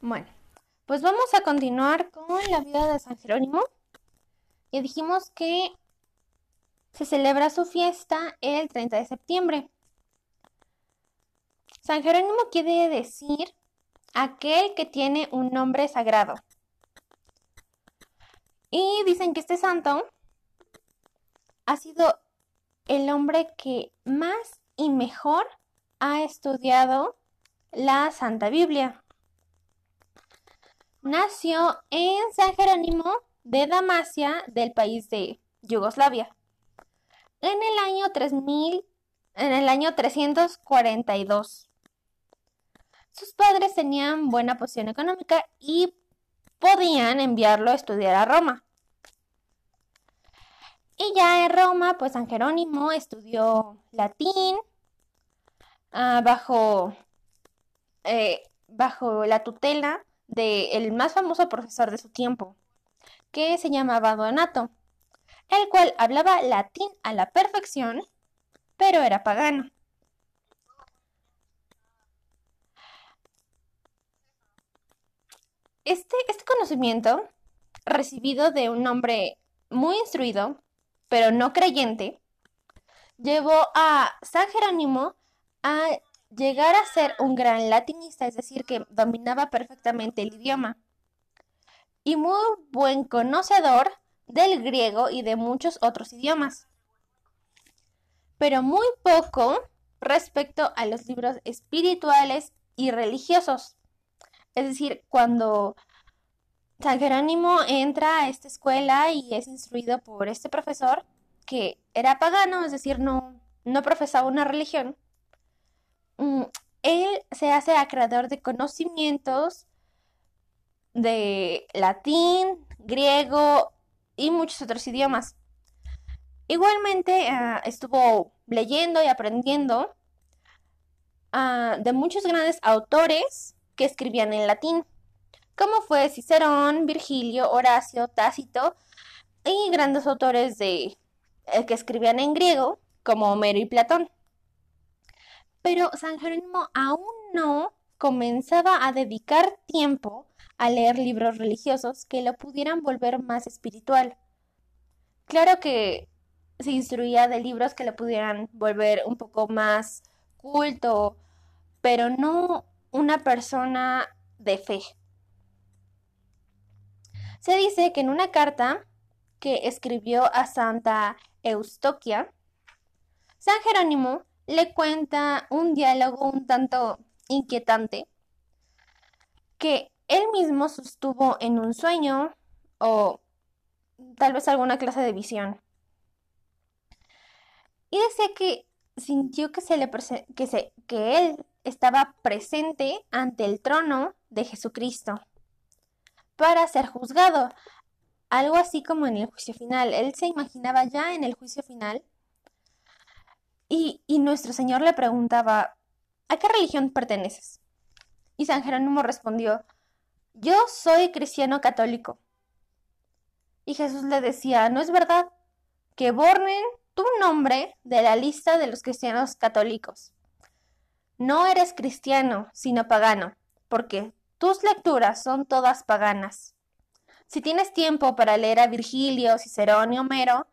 Bueno, pues vamos a continuar con la vida de San Jerónimo. Y dijimos que se celebra su fiesta el 30 de septiembre. San Jerónimo quiere decir aquel que tiene un nombre sagrado. Y dicen que este santo ha sido el hombre que más y mejor ha estudiado la Santa Biblia. Nació en San Jerónimo de Damasia del país de Yugoslavia en el año 3000 en el año 342. Sus padres tenían buena posición económica y podían enviarlo a estudiar a Roma. Y ya en Roma, pues San Jerónimo estudió latín ah, bajo, eh, bajo la tutela del más famoso profesor de su tiempo, que se llamaba Donato, el cual hablaba latín a la perfección, pero era pagano. Este, este conocimiento, recibido de un hombre muy instruido, pero no creyente, llevó a San Jerónimo a llegar a ser un gran latinista, es decir, que dominaba perfectamente el idioma, y muy buen conocedor del griego y de muchos otros idiomas, pero muy poco respecto a los libros espirituales y religiosos. Es decir, cuando San Jerónimo entra a esta escuela y es instruido por este profesor, que era pagano, es decir, no, no profesaba una religión, él se hace acreedor de conocimientos de latín, griego y muchos otros idiomas. Igualmente ah, estuvo leyendo y aprendiendo ah, de muchos grandes autores que escribían en latín, como fue Cicerón, Virgilio, Horacio, Tácito y grandes autores de, eh, que escribían en griego, como Homero y Platón. Pero San Jerónimo aún no comenzaba a dedicar tiempo a leer libros religiosos que lo pudieran volver más espiritual. Claro que se instruía de libros que lo pudieran volver un poco más culto, pero no una persona de fe. Se dice que en una carta que escribió a Santa Eustoquia, San Jerónimo le cuenta un diálogo un tanto inquietante que él mismo sostuvo en un sueño o tal vez alguna clase de visión. Y decía que sintió que, se le que, se que él estaba presente ante el trono de Jesucristo para ser juzgado, algo así como en el juicio final. Él se imaginaba ya en el juicio final y, nuestro Señor le preguntaba, ¿a qué religión perteneces? Y San Jerónimo respondió, yo soy cristiano católico. Y Jesús le decía, no es verdad, que borren tu nombre de la lista de los cristianos católicos. No eres cristiano, sino pagano, porque tus lecturas son todas paganas. Si tienes tiempo para leer a Virgilio, Cicerón y Homero,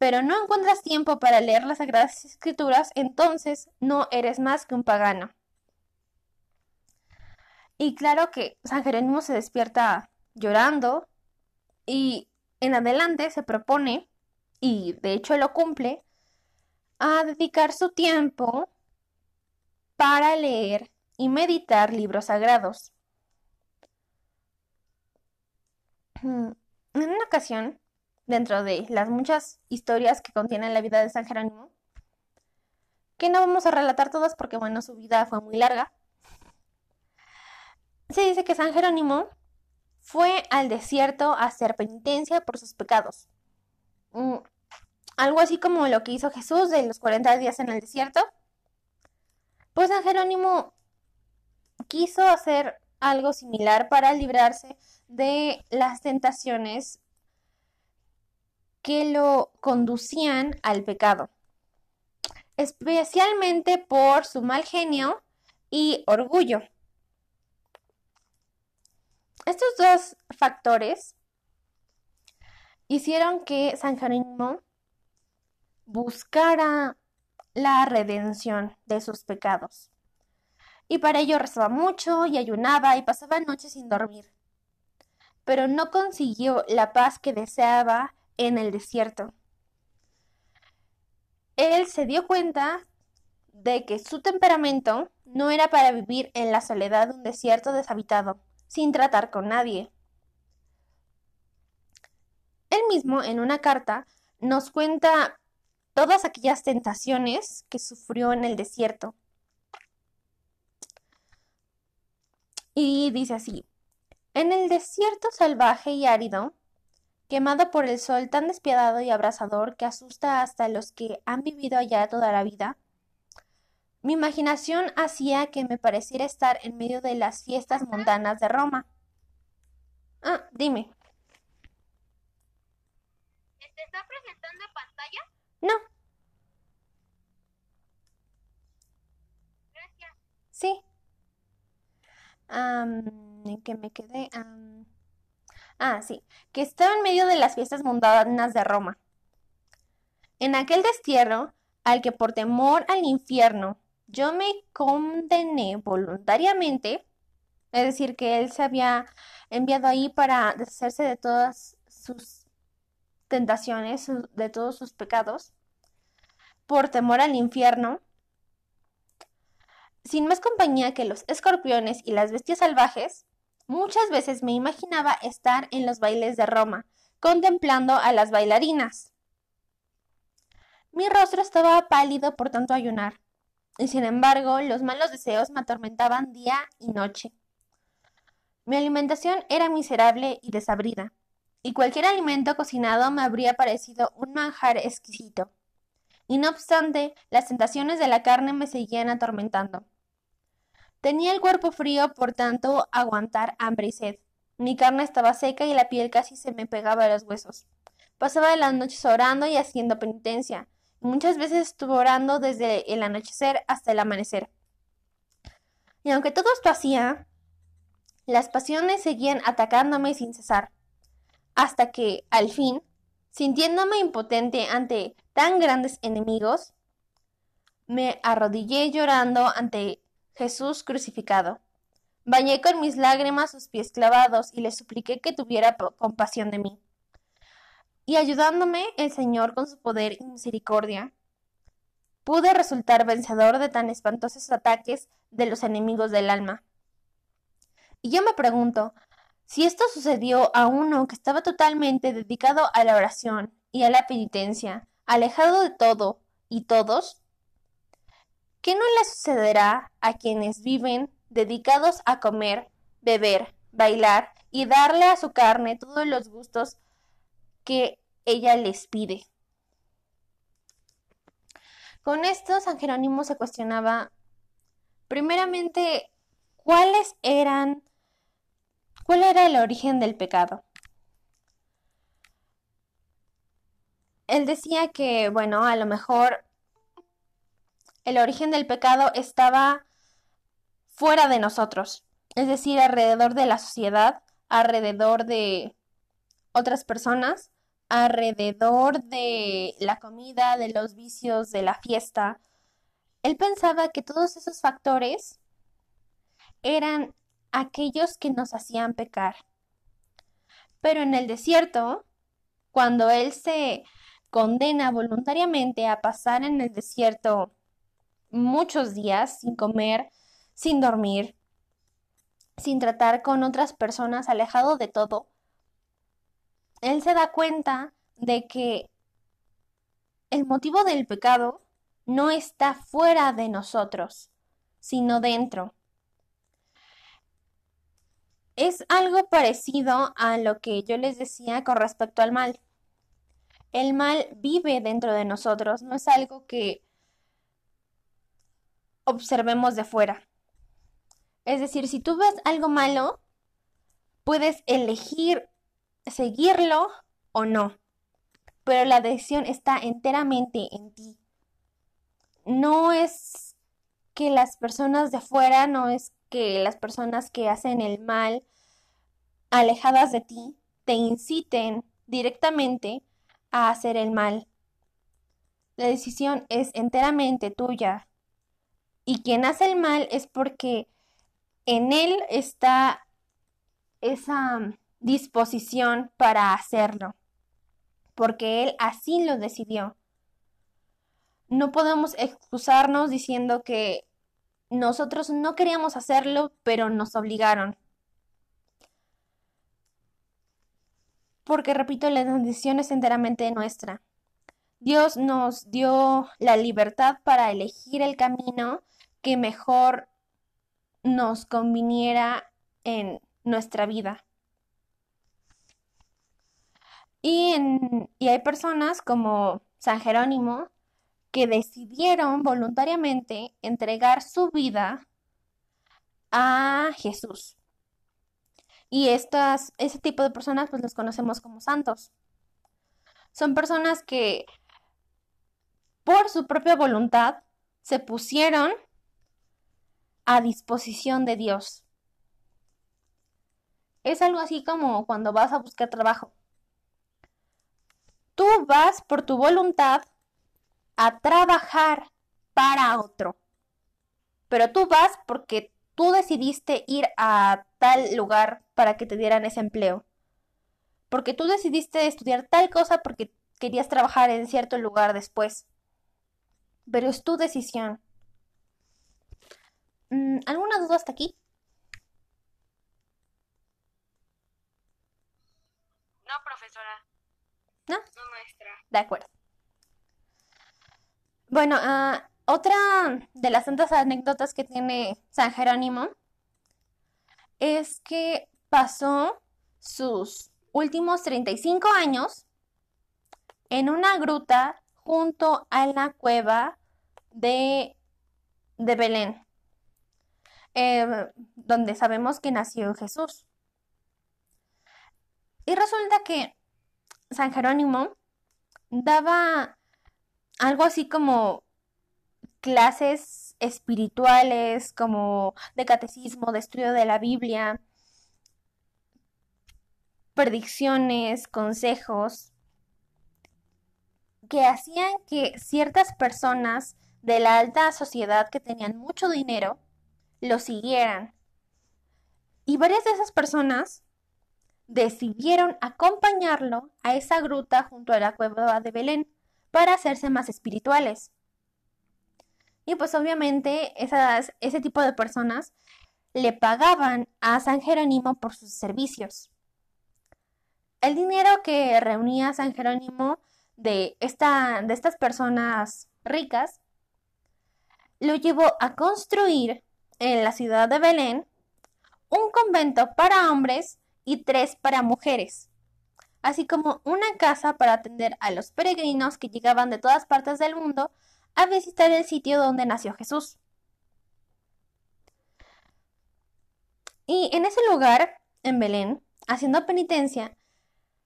pero no encuentras tiempo para leer las Sagradas Escrituras, entonces no eres más que un pagano. Y claro que San Jerónimo se despierta llorando y en adelante se propone, y de hecho lo cumple, a dedicar su tiempo para leer y meditar libros sagrados. En una ocasión, dentro de las muchas historias que contienen la vida de San Jerónimo, que no vamos a relatar todas porque, bueno, su vida fue muy larga, se dice que San Jerónimo fue al desierto a hacer penitencia por sus pecados. Mm, algo así como lo que hizo Jesús de los 40 días en el desierto. Pues San Jerónimo quiso hacer algo similar para librarse de las tentaciones que lo conducían al pecado, especialmente por su mal genio y orgullo. Estos dos factores hicieron que San Jerónimo buscara la redención de sus pecados. Y para ello rezaba mucho y ayunaba y pasaba noches sin dormir. Pero no consiguió la paz que deseaba en el desierto. Él se dio cuenta de que su temperamento no era para vivir en la soledad de un desierto deshabitado, sin tratar con nadie. Él mismo, en una carta, nos cuenta todas aquellas tentaciones que sufrió en el desierto. Y dice así, en el desierto salvaje y árido, quemado por el sol tan despiadado y abrasador que asusta hasta los que han vivido allá toda la vida, mi imaginación hacía que me pareciera estar en medio de las fiestas mundanas de Roma. Ah, dime. ¿Te está presentando pantalla? No. Gracias. Sí. ¿En qué me quedé? Ah, sí. Que estaba en medio de las fiestas mundanas de Roma. En aquel destierro, al que por temor al infierno yo me condené voluntariamente, es decir, que él se había enviado ahí para deshacerse de todas sus tentaciones, de todos sus pecados, por temor al infierno, sin más compañía que los escorpiones y las bestias salvajes, muchas veces me imaginaba estar en los bailes de Roma, contemplando a las bailarinas. Mi rostro estaba pálido por tanto ayunar, y sin embargo los malos deseos me atormentaban día y noche. Mi alimentación era miserable y desabrida, y cualquier alimento cocinado me habría parecido un manjar exquisito. Y no obstante, las tentaciones de la carne me seguían atormentando. Tenía el cuerpo frío, por tanto, aguantar hambre y sed. Mi carne estaba seca y la piel casi se me pegaba a los huesos. Pasaba las noches orando y haciendo penitencia, Muchas veces estuve orando desde el anochecer hasta el amanecer. Y aunque todo esto hacía, las pasiones seguían atacándome sin cesar, hasta que, al fin, sintiéndome impotente ante tan grandes enemigos, me arrodillé llorando ante Jesús crucificado. Bañé con mis lágrimas sus pies clavados y le supliqué que tuviera compasión de mí y ayudándome el Señor con su poder y misericordia, pude resultar vencedor de tan espantosos ataques de los enemigos del alma. Y yo me pregunto, si esto sucedió a uno que estaba totalmente dedicado a la oración y a la penitencia, alejado de todo y todos, ¿qué no le sucederá a quienes viven dedicados a comer, beber, bailar y darle a su carne todos los gustos que ella les pide. Con esto, San Jerónimo se cuestionaba, primeramente, cuáles eran, cuál era el origen del pecado. Él decía que, bueno, a lo mejor el origen del pecado estaba fuera de nosotros, es decir, alrededor de la sociedad, alrededor de otras personas, alrededor de la comida, de los vicios, de la fiesta. Él pensaba que todos esos factores eran aquellos que nos hacían pecar. Pero en el desierto, cuando él se condena voluntariamente a pasar en el desierto muchos días sin comer, sin dormir, sin tratar con otras personas, alejado de todo, él se da cuenta de que el motivo del pecado no está fuera de nosotros, sino dentro. Es algo parecido a lo que yo les decía con respecto al mal. El mal vive dentro de nosotros, no es algo que observemos de fuera. Es decir, si tú ves algo malo, puedes elegir seguirlo o no. Pero la decisión está enteramente en ti. No es que las personas de afuera, no es que las personas que hacen el mal alejadas de ti te inciten directamente a hacer el mal. La decisión es enteramente tuya. Y quien hace el mal es porque en él está esa disposición para hacerlo, porque él así lo decidió. No podemos excusarnos diciendo que nosotros no queríamos hacerlo, pero nos obligaron. Porque, repito, la decisión es enteramente nuestra. Dios nos dio la libertad para elegir el camino que mejor nos conviniera en nuestra vida. Y, y hay personas como San Jerónimo que decidieron voluntariamente entregar su vida a Jesús. Y estas, ese tipo de personas pues los conocemos como santos. Son personas que por su propia voluntad se pusieron a disposición de Dios. Es algo así como cuando vas a buscar trabajo. Tú vas por tu voluntad a trabajar para otro. Pero tú vas porque tú decidiste ir a tal lugar para que te dieran ese empleo. Porque tú decidiste estudiar tal cosa porque querías trabajar en cierto lugar después. Pero es tu decisión. Mm, ¿Alguna duda hasta aquí? No, profesora. ¿No? No, maestra. De acuerdo. Bueno, ah, otra de las tantas anécdotas que tiene San Jerónimo es que pasó sus últimos 35 años en una gruta junto a la cueva de, de Belén, eh, donde sabemos que nació Jesús. Y resulta que San Jerónimo daba algo así como clases espirituales, como de catecismo, de estudio de la Biblia, predicciones, consejos, que hacían que ciertas personas de la alta sociedad que tenían mucho dinero lo siguieran. Y varias de esas personas decidieron acompañarlo a esa gruta junto a la cueva de Belén para hacerse más espirituales. Y pues obviamente ese tipo de personas le pagaban a San Jerónimo por sus servicios. El dinero que reunía San Jerónimo de, esta, de estas personas ricas lo llevó a construir en la ciudad de Belén un convento para hombres y tres para mujeres, así como una casa para atender a los peregrinos que llegaban de todas partes del mundo a visitar el sitio donde nació Jesús. Y en ese lugar, en Belén, haciendo penitencia,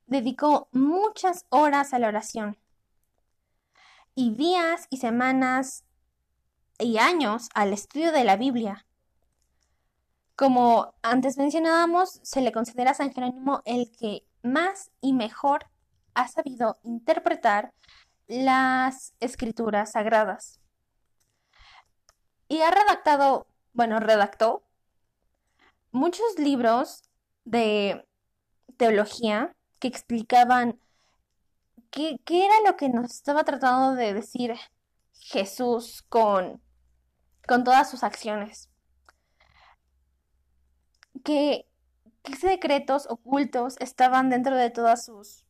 dedicó muchas horas a la oración y días y semanas y años al estudio de la Biblia. Como antes mencionábamos, se le considera a San Jerónimo el que más y mejor ha sabido interpretar las escrituras sagradas. Y ha redactado, bueno, redactó muchos libros de teología que explicaban qué, era lo que nos estaba tratando de decir Jesús con, con todas sus acciones. ¿Qué, qué secretos ocultos estaban dentro de todas sus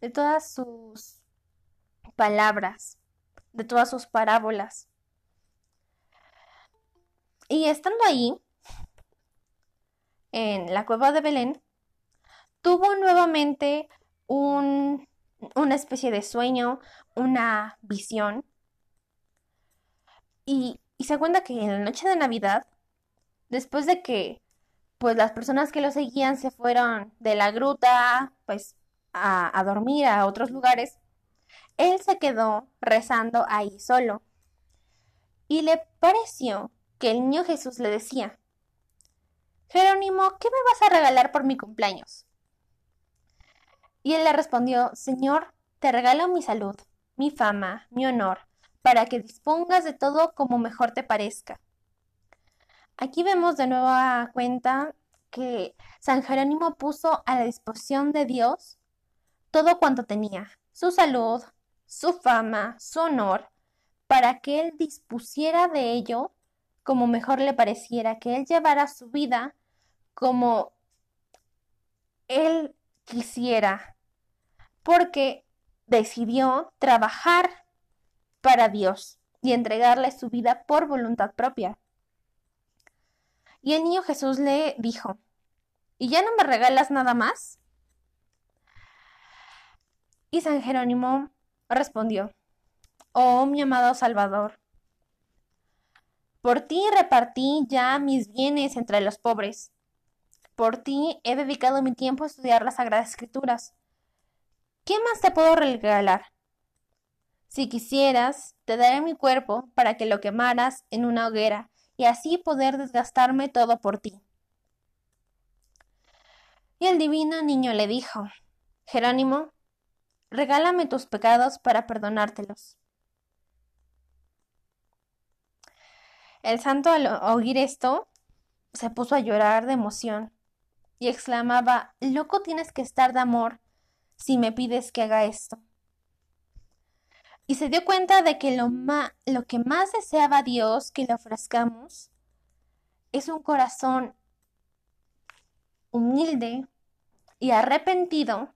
de todas sus palabras, de todas sus parábolas. Y estando ahí, en la cueva de Belén, tuvo nuevamente un, una especie de sueño, una visión. Y, se cuenta que en la noche de Navidad, después de que pues las personas que lo seguían se fueron de la gruta, pues a, a dormir a otros lugares, él se quedó rezando ahí solo. Y le pareció que el niño Jesús le decía, Jerónimo, ¿qué me vas a regalar por mi cumpleaños? Y él le respondió, Señor, te regalo mi salud, mi fama, mi honor, para que dispongas de todo como mejor te parezca. Aquí vemos de nueva cuenta que San Jerónimo puso a la disposición de Dios todo cuanto tenía, su salud, su fama, su honor, para que él dispusiera de ello como mejor le pareciera, que él llevara su vida como él quisiera, porque decidió trabajar para Dios y entregarle su vida por voluntad propia. Y el niño Jesús le dijo, ¿y ya no me regalas nada más? Y San Jerónimo respondió, Oh mi amado Salvador, por ti repartí ya mis bienes entre los pobres. Por ti he dedicado mi tiempo a estudiar las Sagradas Escrituras. ¿Qué más te puedo regalar? Si quisieras, te daré mi cuerpo para que lo quemaras en una hoguera y así poder desgastarme todo por ti. Y el divino niño le dijo, Jerónimo, regálame tus pecados para perdonártelos. El santo al oír esto se puso a llorar de emoción y exclamaba, Loco tienes que estar de amor si me pides que haga esto y se dio cuenta de que lo, lo que más deseaba Dios que le ofrezcamos es un corazón humilde y arrepentido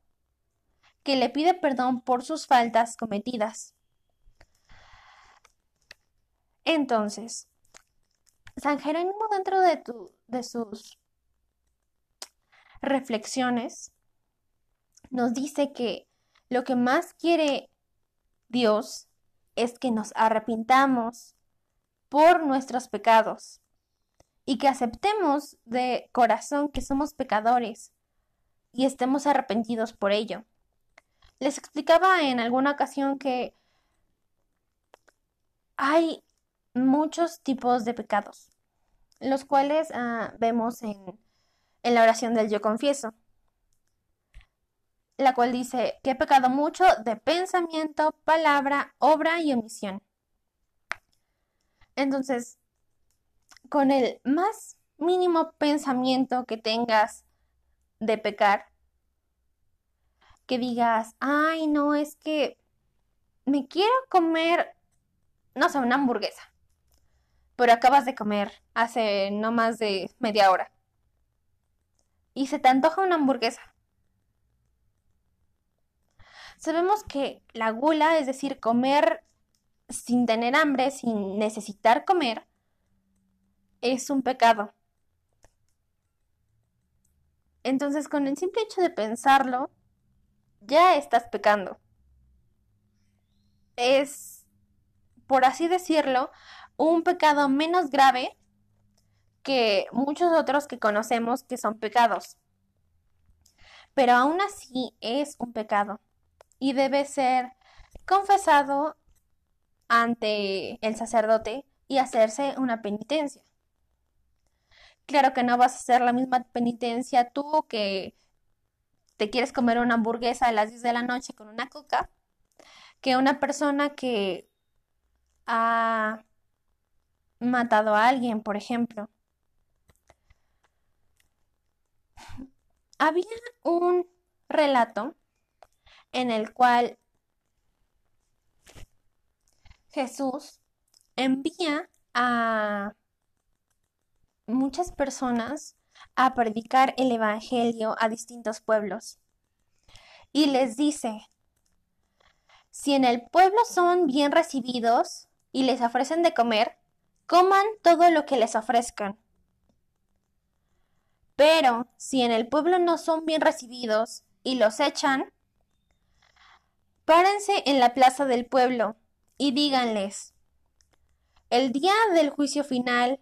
que le pide perdón por sus faltas cometidas. Entonces, San Jerónimo dentro de, tu, de sus reflexiones nos dice que lo que más quiere Dios es que nos arrepintamos por nuestros pecados y que aceptemos de corazón que somos pecadores y estemos arrepentidos por ello. Les explicaba en alguna ocasión que hay muchos tipos de pecados, los cuales ah, vemos en, en la oración del yo confieso la cual dice que he pecado mucho de pensamiento, palabra, obra y omisión. Entonces, con el más mínimo pensamiento que tengas de pecar, que digas, ay, no, es que me quiero comer, no sé, una hamburguesa, pero acabas de comer hace no más de media hora. Y se te antoja una hamburguesa Sabemos que la gula, es decir, comer sin tener hambre, sin necesitar comer, es un pecado. Entonces, con el simple hecho de pensarlo, ya estás pecando. Es, por así decirlo, un pecado menos grave que muchos otros que conocemos que son pecados. Pero aún así es un pecado y debe ser confesado ante el sacerdote y hacerse una penitencia. Claro que no vas a hacer la misma penitencia tú que te quieres comer una hamburguesa a las 10 de la noche con una coca que una persona que ha matado a alguien, por ejemplo. Había un relato en el cual Jesús envía a muchas personas a predicar el Evangelio a distintos pueblos. Y les dice, si en el pueblo son bien recibidos y les ofrecen de comer, coman todo lo que les ofrezcan. Pero si en el pueblo no son bien recibidos y los echan, Párense en la plaza del pueblo y díganles, el día del juicio final,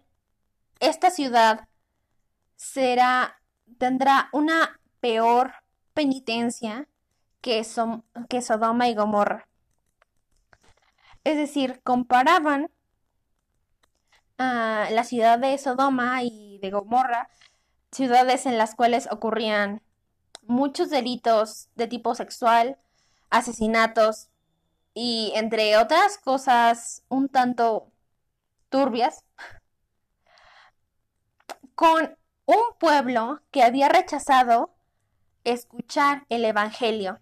esta ciudad será, tendrá una peor penitencia que, que Sodoma y Gomorra. Es decir, comparaban a la ciudad de Sodoma y de Gomorra ciudades en las cuales ocurrían muchos delitos de tipo sexual, asesinatos y entre otras cosas un tanto turbias, con un pueblo que había rechazado escuchar el Evangelio.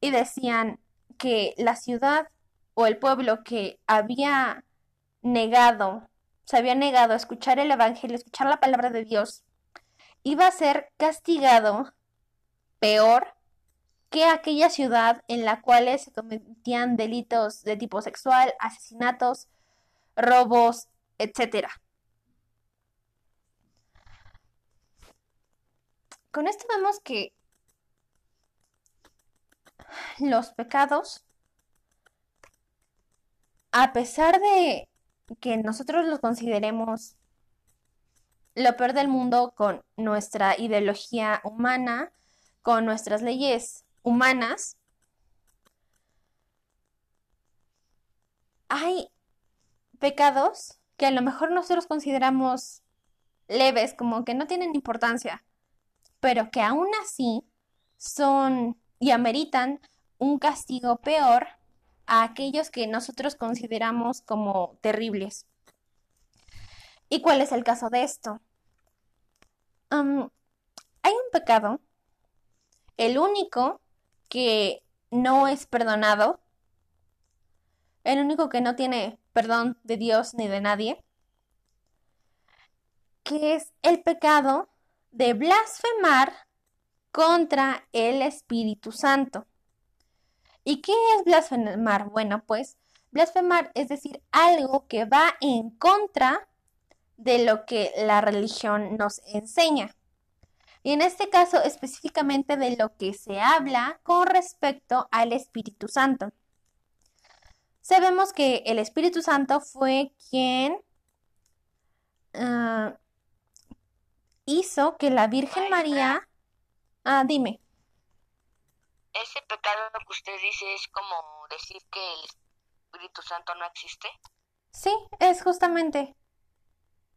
Y decían que la ciudad o el pueblo que había negado, se había negado a escuchar el Evangelio, escuchar la palabra de Dios, iba a ser castigado peor que aquella ciudad en la cual se cometían delitos de tipo sexual, asesinatos, robos, etc. Con esto vemos que los pecados, a pesar de que nosotros los consideremos lo peor del mundo con nuestra ideología humana, con nuestras leyes humanas, hay pecados que a lo mejor nosotros consideramos leves, como que no tienen importancia, pero que aún así son y ameritan un castigo peor a aquellos que nosotros consideramos como terribles. ¿Y cuál es el caso de esto? hay un pecado, el único que no es perdonado, el único que no tiene perdón de Dios ni de nadie, que es el pecado de blasfemar contra el Espíritu Santo. ¿Y qué es blasfemar? Bueno, pues blasfemar es decir algo que va en contra de lo que la religión nos enseña. Y en este caso específicamente de lo que se habla con respecto al Espíritu Santo. Sabemos que el Espíritu Santo fue quien ah, hizo que la Virgen María... Ah, dime. Ese pecado que usted dice es como decir que el Espíritu Santo no existe. Sí, es justamente.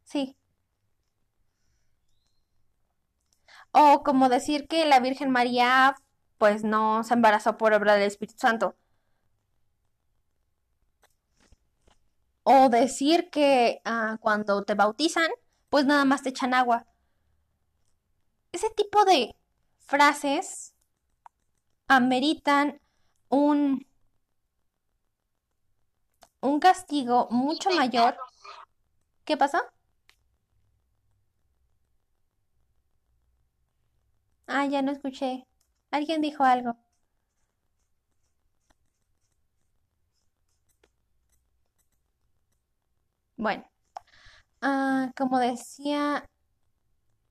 Sí. O como decir que la Virgen María pues no se embarazó por obra del Espíritu Santo. O decir que ah, cuando te bautizan, pues nada más te echan agua. Ese tipo de frases ameritan un, un castigo mucho mayor. ¿Qué pasa? Ah, ya no escuché. Alguien dijo algo. Bueno, ah, como decía,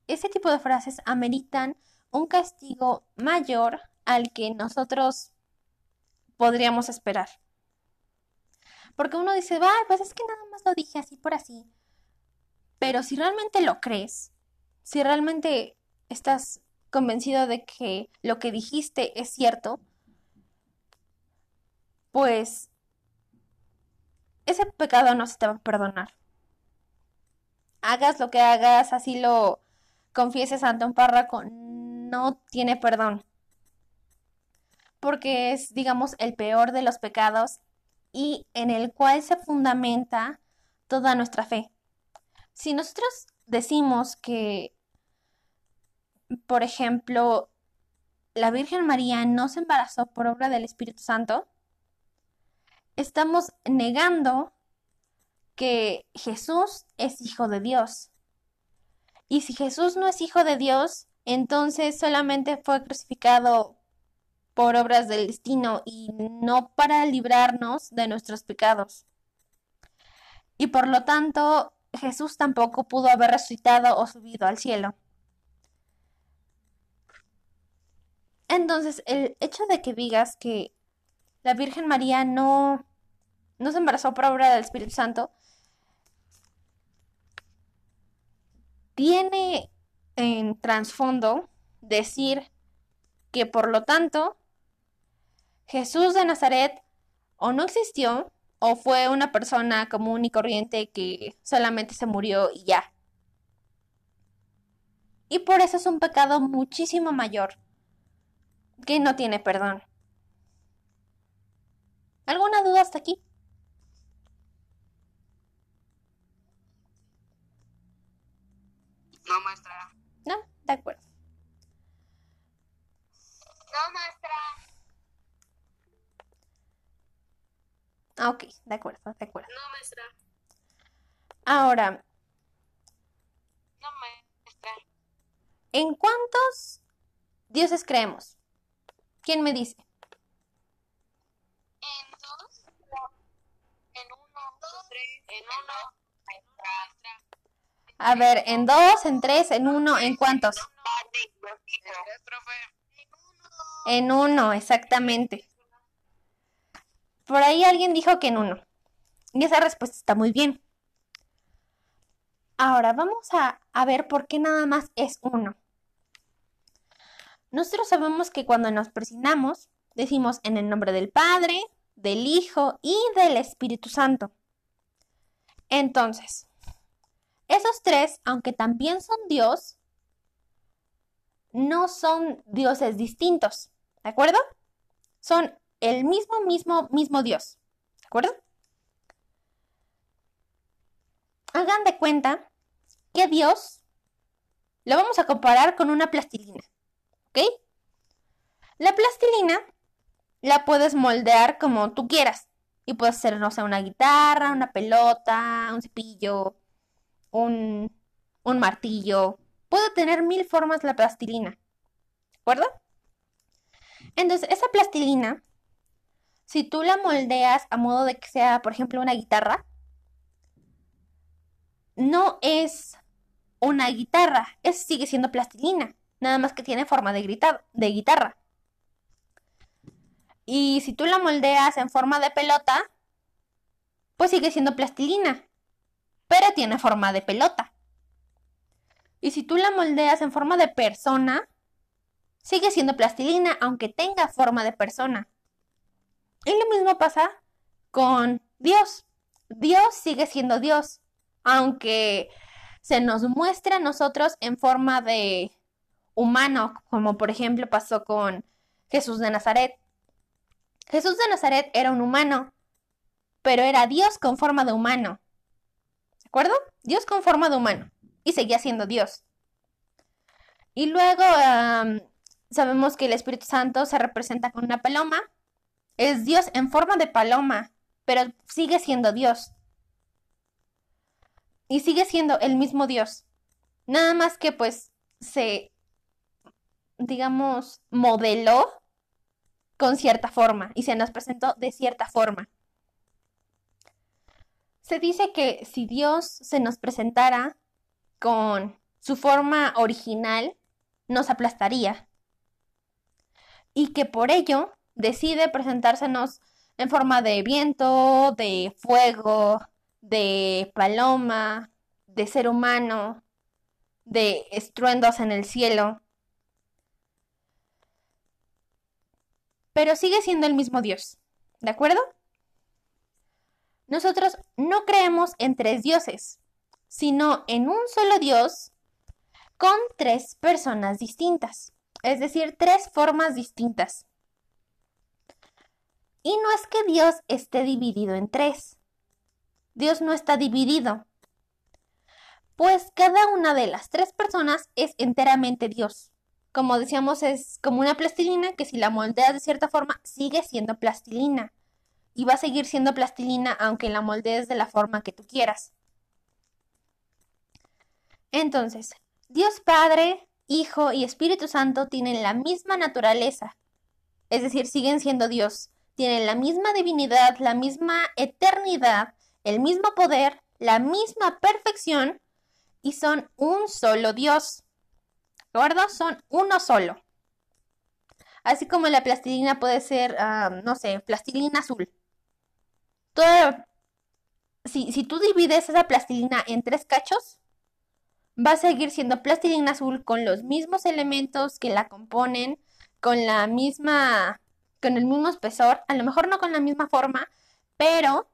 ese tipo de frases ameritan un castigo mayor al que nosotros podríamos esperar. Porque uno dice, va, pues es que nada más lo dije así por así. Pero si realmente lo crees, si realmente estás convencido de que lo que dijiste es cierto, pues ese pecado no se te va a perdonar. Hagas lo que hagas, así lo confieses ante un párroco, no tiene perdón. Porque es, digamos, el peor de los pecados y en el cual se fundamenta toda nuestra fe. Si nosotros decimos que por ejemplo, la Virgen María no se embarazó por obra del Espíritu Santo, estamos negando que Jesús es hijo de Dios. Y si Jesús no es hijo de Dios, entonces solamente fue crucificado por obras del destino y no para librarnos de nuestros pecados. Y por lo tanto, Jesús tampoco pudo haber resucitado o subido al cielo. Entonces, el hecho de que digas que la Virgen María no, no se embarazó por obra del Espíritu Santo, tiene en trasfondo decir que por lo tanto Jesús de Nazaret o no existió o fue una persona común y corriente que solamente se murió y ya. Y por eso es un pecado muchísimo mayor, que no tiene perdón. ¿Alguna duda hasta aquí? No, maestra. No, de acuerdo. No, maestra. Ah, ok, de acuerdo, de acuerdo. No, maestra. Ahora, No, maestra. ¿en cuántos dioses creemos? ¿Quién me dice? En dos. En uno. Tres. En uno. Maestra. A ver, ¿en dos, en tres, en uno, en cuántos? En. En uno, exactamente. Por ahí alguien dijo que en uno. Y esa respuesta está muy bien. Ahora vamos a, a ver por qué nada más es uno. Nosotros sabemos que cuando nos presionamos, decimos en el nombre del Padre, del Hijo y del Espíritu Santo. Entonces, esos tres, aunque también son Dios, no son dioses distintos, ¿de acuerdo? Son el mismo, mismo, mismo Dios, ¿de acuerdo? Hagan de cuenta que Dios lo vamos a comparar con una plastilina, ¿ok? La plastilina la puedes moldear como tú quieras y puedes hacer, no sé, una guitarra, una pelota, un cepillo, un, un martillo. Puede tener mil formas la plastilina, ¿de acuerdo? Entonces, esa plastilina, si tú la moldeas a modo de que sea, por ejemplo, una guitarra, no es una guitarra, es, sigue siendo plastilina, nada más que tiene forma de, gritar, de guitarra. Y si tú la moldeas en forma de pelota, pues sigue siendo plastilina, pero tiene forma de pelota. Y si tú la moldeas en forma de persona, sigue siendo plastilina, aunque tenga forma de persona. Y lo mismo pasa con Dios. Dios sigue siendo Dios, aunque se nos muestra a nosotros en forma de humano, como por ejemplo pasó con Jesús de Nazaret. Jesús de Nazaret era un humano, pero era Dios con forma de humano. ¿De acuerdo? Dios con forma de humano. Y seguía siendo Dios. Y luego sabemos que el Espíritu Santo se representa con una paloma. Es Dios en forma de paloma, pero sigue siendo Dios. Y sigue siendo el mismo Dios. Nada más que pues se, digamos, modeló con cierta forma y se nos presentó de cierta forma. Se dice que si Dios se nos presentara con su forma original, nos aplastaría. Y que por ello decide presentársenos en forma de viento, de fuego, de paloma, de ser humano, de estruendos en el cielo. Pero sigue siendo el mismo Dios, ¿de acuerdo? Nosotros no creemos en tres dioses, sino en un solo Dios con tres personas distintas, es decir, tres formas distintas. Y no es que Dios esté dividido en tres. Dios no está dividido, pues cada una de las tres personas es enteramente Dios. Como decíamos, es como una plastilina que si la moldeas de cierta forma sigue siendo plastilina. Y va a seguir siendo plastilina aunque la moldees de la forma que tú quieras. Entonces, Dios Padre, Hijo y Espíritu Santo tienen la misma naturaleza. Es decir, siguen siendo Dios. Tienen la misma divinidad, la misma eternidad, el mismo poder, la misma perfección y son un solo Dios. ¿De acuerdo? Son uno solo. Así como la plastilina puede ser, uh, no sé, plastilina azul. Toda, si, si tú divides esa plastilina en tres cachos, va a seguir siendo plastilina azul con los mismos elementos que la componen, con la misma, con el mismo espesor, a lo mejor no con la misma forma, pero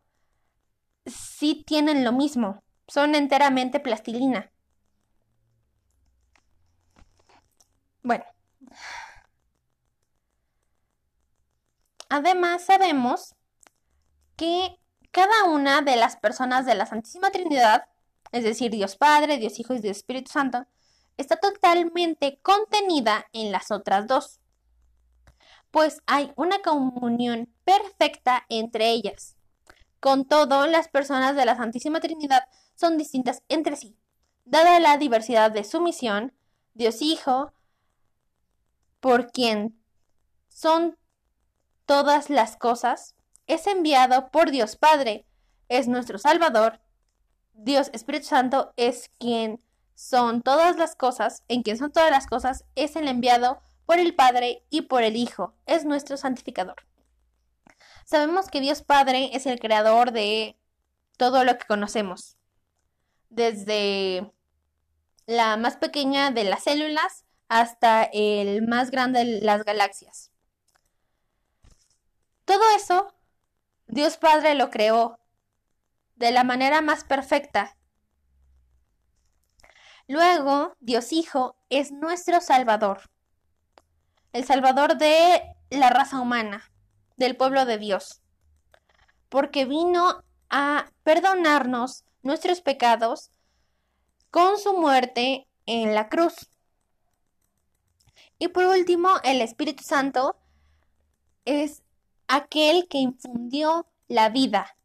sí tienen lo mismo, son enteramente plastilina. Bueno. Además, sabemos que cada una de las personas de la Santísima Trinidad, es decir, Dios Padre, Dios Hijo y Dios Espíritu Santo, está totalmente contenida en las otras dos, pues hay una comunión perfecta entre ellas. Con todo, las personas de la Santísima Trinidad son distintas entre sí, dada la diversidad de su misión, Dios Hijo, por quien son todas las cosas, es enviado por Dios Padre, es nuestro Salvador, Dios Espíritu Santo es quien son todas las cosas, en quien son todas las cosas, es el enviado por el Padre y por el Hijo, es nuestro santificador. Sabemos que Dios Padre es el creador de todo lo que conocemos, desde la más pequeña de las células hasta el más grande de las galaxias. Todo eso, Dios Padre lo creó de la manera más perfecta Luego, Dios Hijo es nuestro Salvador, el Salvador de la raza humana, del pueblo de Dios, porque vino a perdonarnos nuestros pecados con su muerte en la cruz. Y por último, el Espíritu Santo es aquel que infundió la vida.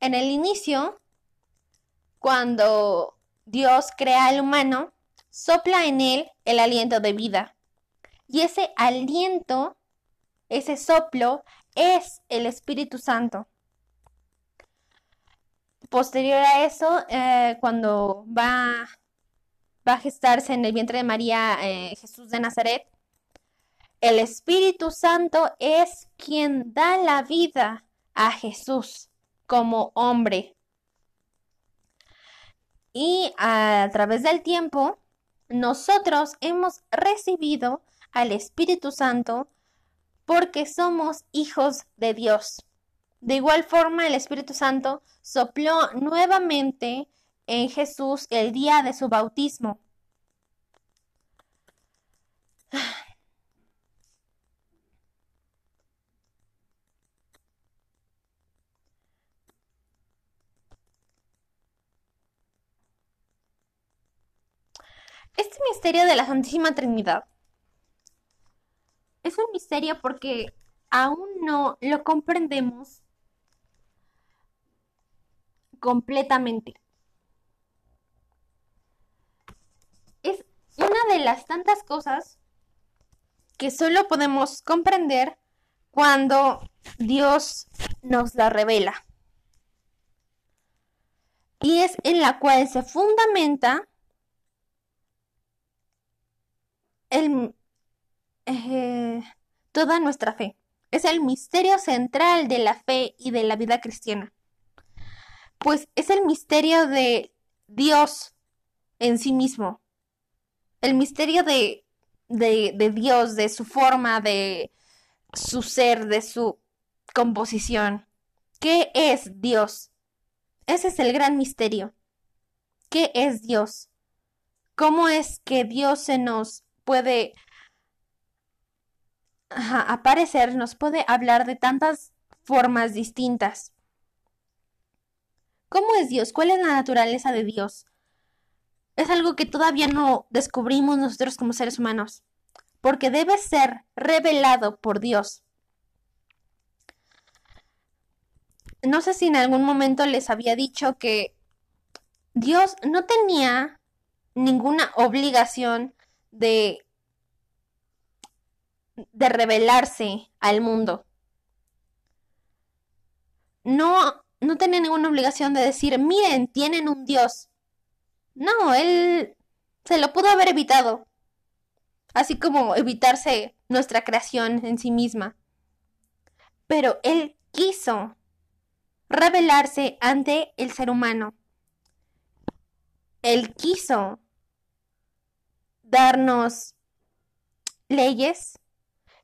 En el inicio, cuando Dios crea al humano, sopla en él el aliento de vida. Y ese aliento, ese soplo, es el Espíritu Santo. Posterior a eso, eh, cuando va, va, a gestarse en el vientre de María eh, Jesús de Nazaret, el Espíritu Santo es quien da la vida a Jesús como hombre, y a través del tiempo, nosotros hemos recibido al Espíritu Santo porque somos hijos de Dios. De igual forma, el Espíritu Santo sopló nuevamente en Jesús el día de su bautismo. Este misterio de la Santísima Trinidad es un misterio porque aún no lo comprendemos completamente. Es una de las tantas cosas que solo podemos comprender cuando Dios nos la revela. Y es en la cual se fundamenta eh, toda nuestra fe. Es el misterio central de la fe y de la vida cristiana. Pues es el misterio de Dios en sí mismo. El misterio de, de, de Dios, de su forma, de su ser, de su composición. ¿Qué es Dios? Ese es el gran misterio. ¿Qué es Dios? ¿Cómo es que Dios se nos puede aparecer, nos puede hablar de tantas formas distintas. ¿Cómo es Dios? ¿Cuál es la naturaleza de Dios? Es algo que todavía no descubrimos nosotros como seres humanos, porque debe ser revelado por Dios. No sé si en algún momento les había dicho que Dios no tenía ninguna obligación de, de revelarse al mundo. No, no tenía ninguna obligación de decir, miren, tienen un Dios. No, él se lo pudo haber evitado. Así como evitarse nuestra creación en sí misma. Pero él quiso revelarse ante el ser humano. Él quiso darnos leyes,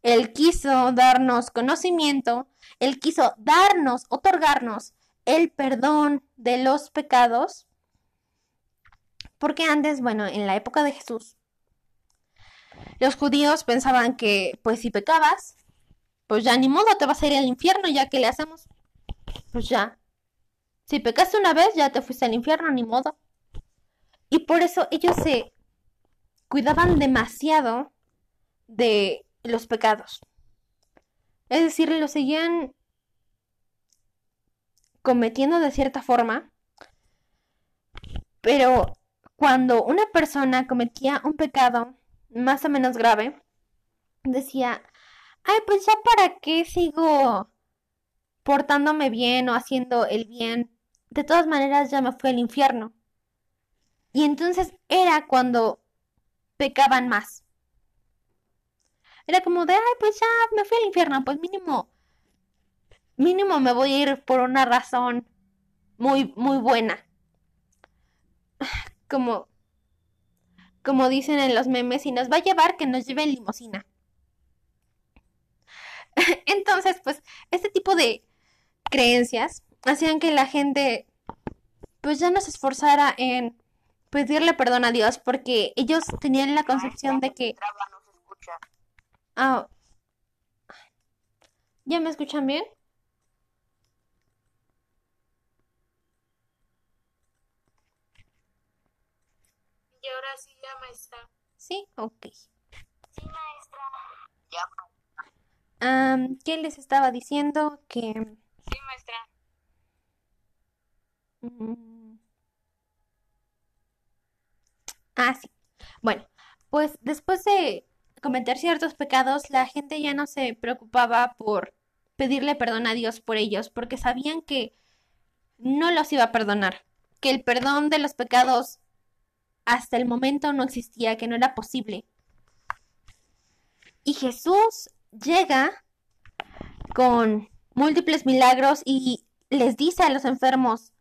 Él quiso darnos conocimiento, Él quiso darnos, otorgarnos el perdón de los pecados, porque antes, bueno, en la época de Jesús, los judíos pensaban que, pues si pecabas, pues ya ni modo, te vas a ir al infierno, ya que le hacemos. Pues ya. Si pecaste una vez, ya te fuiste al infierno, ni modo. Y por eso ellos se cuidaban demasiado de los pecados. Es decir, lo seguían cometiendo de cierta forma, pero cuando una persona cometía un pecado más o menos grave, decía, ay, pues ya para qué sigo portándome bien o haciendo el bien. De todas maneras ya me fui al infierno. Y entonces era cuando pecaban más. Era como de, ay, pues ya me fui al infierno, pues mínimo, mínimo me voy a ir por una razón muy, muy buena. Como, como dicen en los memes, y nos va a llevar que nos lleve en limosina. Entonces, pues, este tipo de creencias hacían que la gente, pues, ya no se esforzara en pedirle perdón a Dios porque ellos tenían la concepción de que... Ah, ¿Ya me escuchan bien? Y ahora sí, ya, maestra. Sí, ok. Sí, maestra. Ya. ¿Qué les estaba diciendo? Que... Sí, maestra. Mm. Ah, sí. Bueno, pues después de cometer ciertos pecados, la gente ya no se preocupaba por pedirle perdón a Dios por ellos, porque sabían que no los iba a perdonar, que el perdón de los pecados hasta el momento no existía, que no era posible. Y Jesús llega con múltiples milagros y les dice a los enfermos,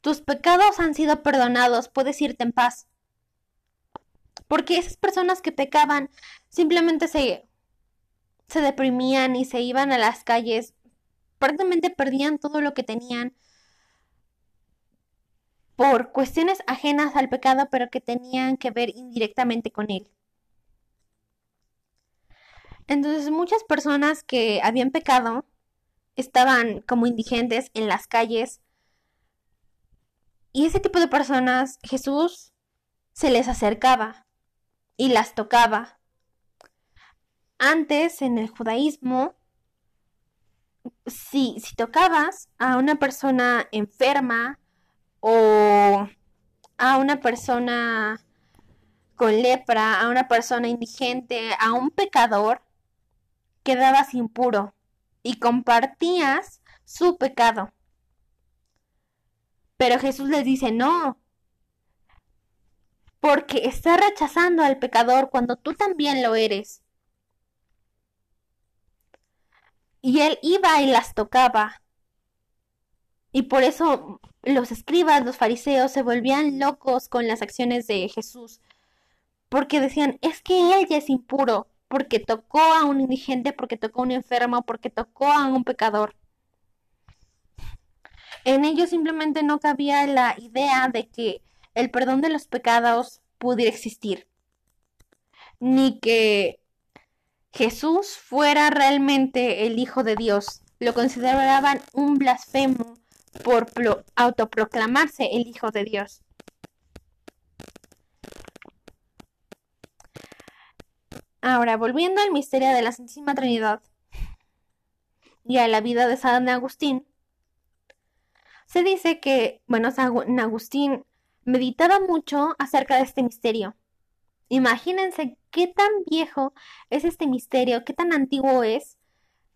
tus pecados han sido perdonados, puedes irte en paz. Porque esas personas que pecaban simplemente se, se deprimían y se iban a las calles, prácticamente perdían todo lo que tenían por cuestiones ajenas al pecado, pero que tenían que ver indirectamente con él. Entonces muchas personas que habían pecado estaban como indigentes en las calles. Y ese tipo de personas Jesús se les acercaba y las tocaba. Antes, en el judaísmo, si, si tocabas a una persona enferma o a una persona con lepra, a una persona indigente, a un pecador, quedabas impuro y compartías su pecado. Pero Jesús les dice, no, porque está rechazando al pecador cuando tú también lo eres. Y él iba y las tocaba. Y por eso los escribas, los fariseos, se volvían locos con las acciones de Jesús. Porque decían, es que él ya es impuro, porque tocó a un indigente, porque tocó a un enfermo, porque tocó a un pecador. En ellos simplemente no cabía la idea de que el perdón de los pecados pudiera existir, ni que Jesús fuera realmente el Hijo de Dios. Lo consideraban un blasfemo por autoproclamarse el Hijo de Dios. Ahora, volviendo al misterio de la Santísima Trinidad y a la vida de San Agustín, se dice que, bueno, San Agustín meditaba mucho acerca de este misterio. Imagínense qué tan viejo es este misterio, qué tan antiguo es,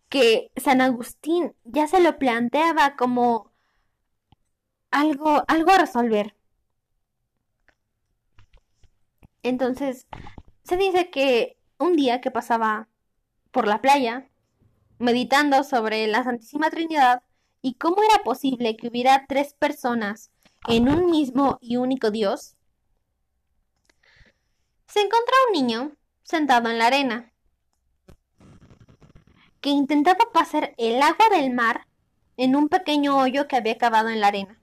que San Agustín ya se lo planteaba como algo, algo a resolver. Entonces, se dice que un día que pasaba por la playa, meditando sobre la Santísima Trinidad y cómo era posible que hubiera tres personas en un mismo y único Dios, se encontró un niño sentado en la arena que intentaba pasar el agua del mar en un pequeño hoyo que había cavado en la arena.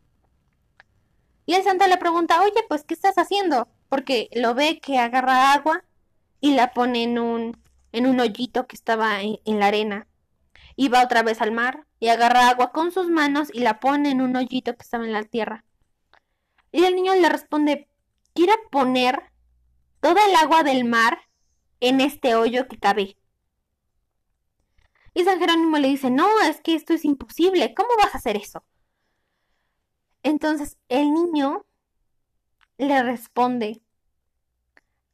Y el santo le pregunta, oye, pues, ¿qué estás haciendo? Porque lo ve que agarra agua y la pone en un, en un hoyito que estaba en, la arena. Y va otra vez al mar y agarra agua con sus manos y la pone en un hoyito que estaba en la tierra. Y el niño le responde, quiero poner toda el agua del mar en este hoyo que cabe. Y San Jerónimo le dice, no, es que esto es imposible, ¿cómo vas a hacer eso? Entonces el niño le responde,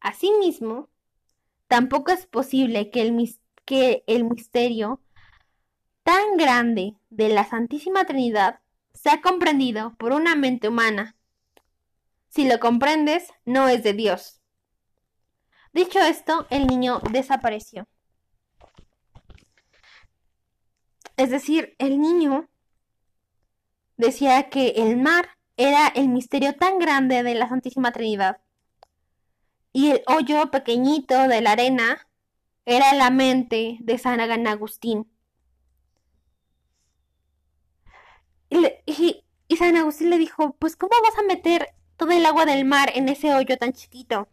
asimismo, tampoco es posible que el, que el misterio tan grande de la Santísima Trinidad sea comprendido por una mente humana. Si lo comprendes, no es de Dios. Dicho esto, el niño desapareció. Es decir, el niño decía que el mar era el misterio tan grande de la Santísima Trinidad. Y el hoyo pequeñito de la arena era la mente de San Agustín. Y, y, San Agustín le dijo, pues ¿cómo vas a meter todo el agua del mar en ese hoyo tan chiquito?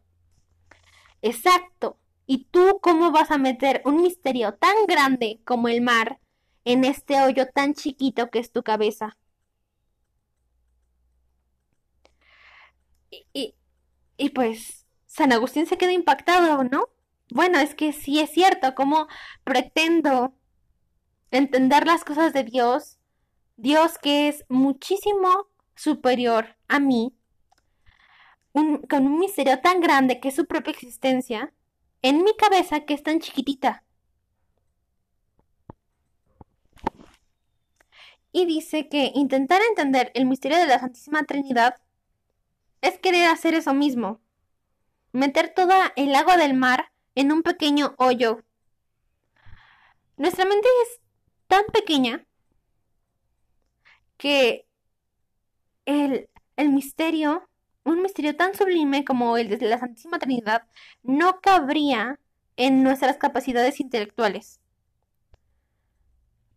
Exacto. ¿Y tú cómo vas a meter un misterio tan grande como el mar en este hoyo tan chiquito que es tu cabeza? Y, y, pues San Agustín se quedó impactado, ¿no? Bueno, es que sí es cierto, ¿cómo pretendo entender las cosas de Dios Dios que es muchísimo superior a mí, con un misterio tan grande que es su propia existencia, en mi cabeza que es tan chiquitita. Y dice que intentar entender el misterio de la Santísima Trinidad es querer hacer eso mismo, meter toda el agua del mar en un pequeño hoyo. Nuestra mente es tan pequeña que el, misterio, un misterio tan sublime como el de la Santísima Trinidad, no cabría en nuestras capacidades intelectuales.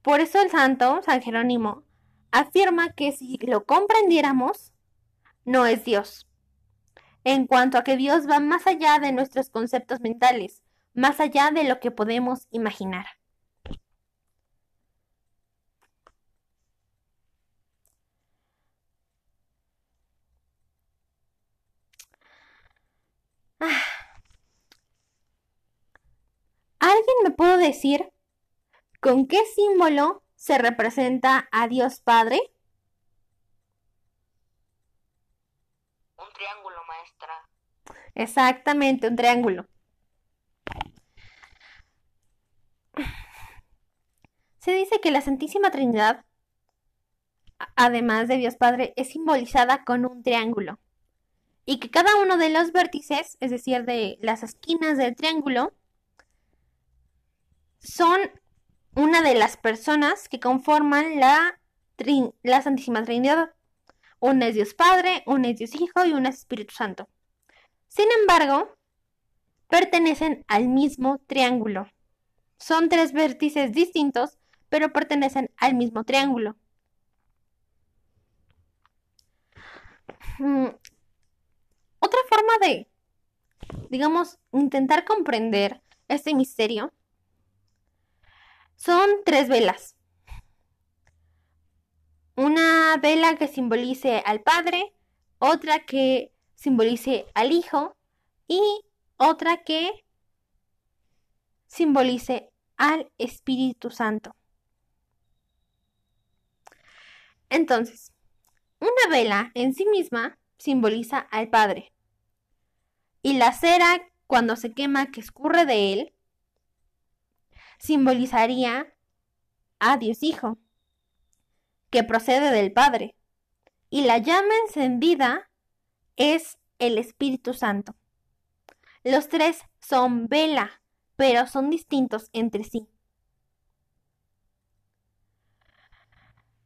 Por eso el santo, San Jerónimo, afirma que si lo comprendiéramos, no es Dios. En cuanto a que Dios va más allá de nuestros conceptos mentales, más allá de lo que podemos imaginar. ¿Alguien me puede decir con qué símbolo se representa a Dios Padre? Un triángulo, maestra. Exactamente, un triángulo. Se dice que la Santísima Trinidad, además de Dios Padre, es simbolizada con un triángulo y que cada uno de los vértices, es decir, de las esquinas del triángulo, son una de las personas que conforman la, Santísima Trinidad. Una es Dios Padre, una es Dios Hijo y una es Espíritu Santo. Sin embargo, pertenecen al mismo triángulo. Son tres vértices distintos, pero pertenecen al mismo triángulo. Mm, otra forma de, digamos, intentar comprender este misterio son tres velas. Una vela que simbolice al Padre, otra que simbolice al Hijo y otra que simbolice al Espíritu Santo. Entonces, una vela en sí misma simboliza al Padre. Y la cera, cuando se quema, que escurre de él, simbolizaría a Dios Hijo, que procede del Padre. Y la llama encendida es el Espíritu Santo. Los tres son vela, pero son distintos entre sí.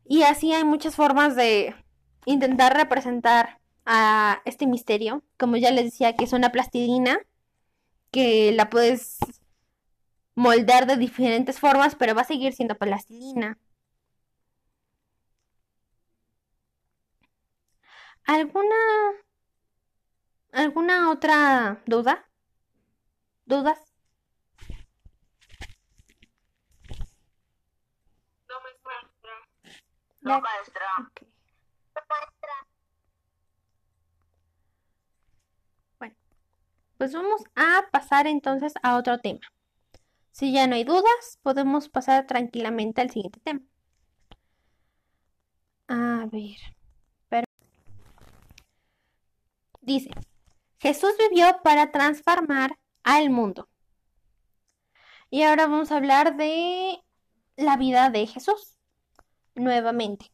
Y así hay muchas formas de intentar representar a este misterio. Como ya les decía, que es una plastilina que la puedes moldear de diferentes formas, pero va a seguir siendo plastilina. ¿Alguna alguna otra duda? ¿Dudas? No, maestra. No, maestra. Bueno, pues vamos a pasar entonces a otro tema. Si ya no hay dudas, podemos pasar tranquilamente al siguiente tema. A ver. Pero... Dice, Jesús vivió para transformar al mundo. Y ahora vamos a hablar de la vida de Jesús nuevamente.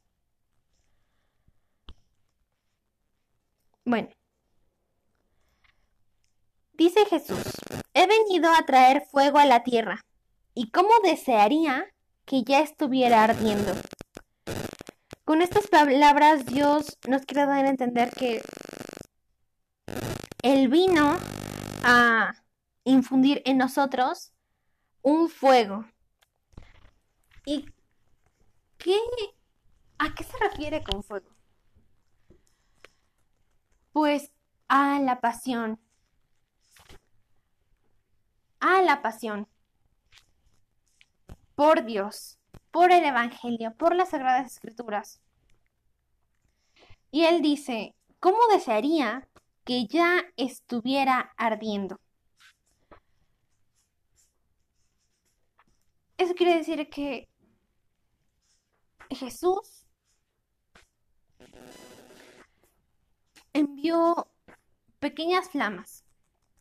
Bueno, dice Jesús, he venido a traer fuego a la tierra, y cómo desearía que ya estuviera ardiendo. Con estas palabras Dios nos quiere dar a entender que Él vino a infundir en nosotros un fuego. ¿Y qué, a qué se refiere con fuego? Pues a la pasión. A la pasión. Por Dios, por el Evangelio, por las Sagradas Escrituras. Y él dice, ¿cómo desearía que ya estuviera ardiendo? Eso quiere decir que Jesús envió pequeñas flamas.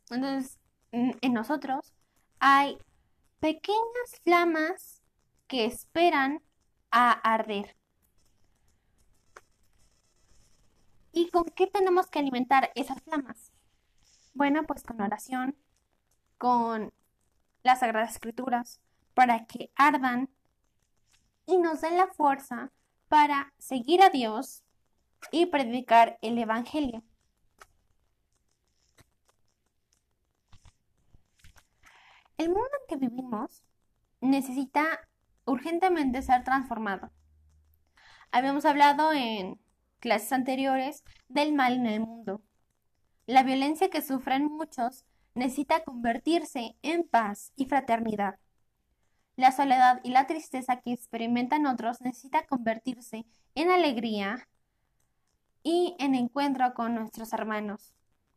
Entonces, en nosotros hay pequeñas flamas que esperan a arder. ¿Y con qué tenemos que alimentar esas flamas? Bueno, pues con oración, con las Sagradas Escrituras, para que ardan y nos den la fuerza para seguir a Dios y predicar el Evangelio. El mundo en que vivimos necesita urgentemente ser transformado. Habíamos hablado en clases anteriores del mal en el mundo. La violencia que sufren muchos necesita convertirse en paz y fraternidad. La soledad y la tristeza que experimentan otros necesita convertirse en alegría y en encuentro con nuestros hermanos.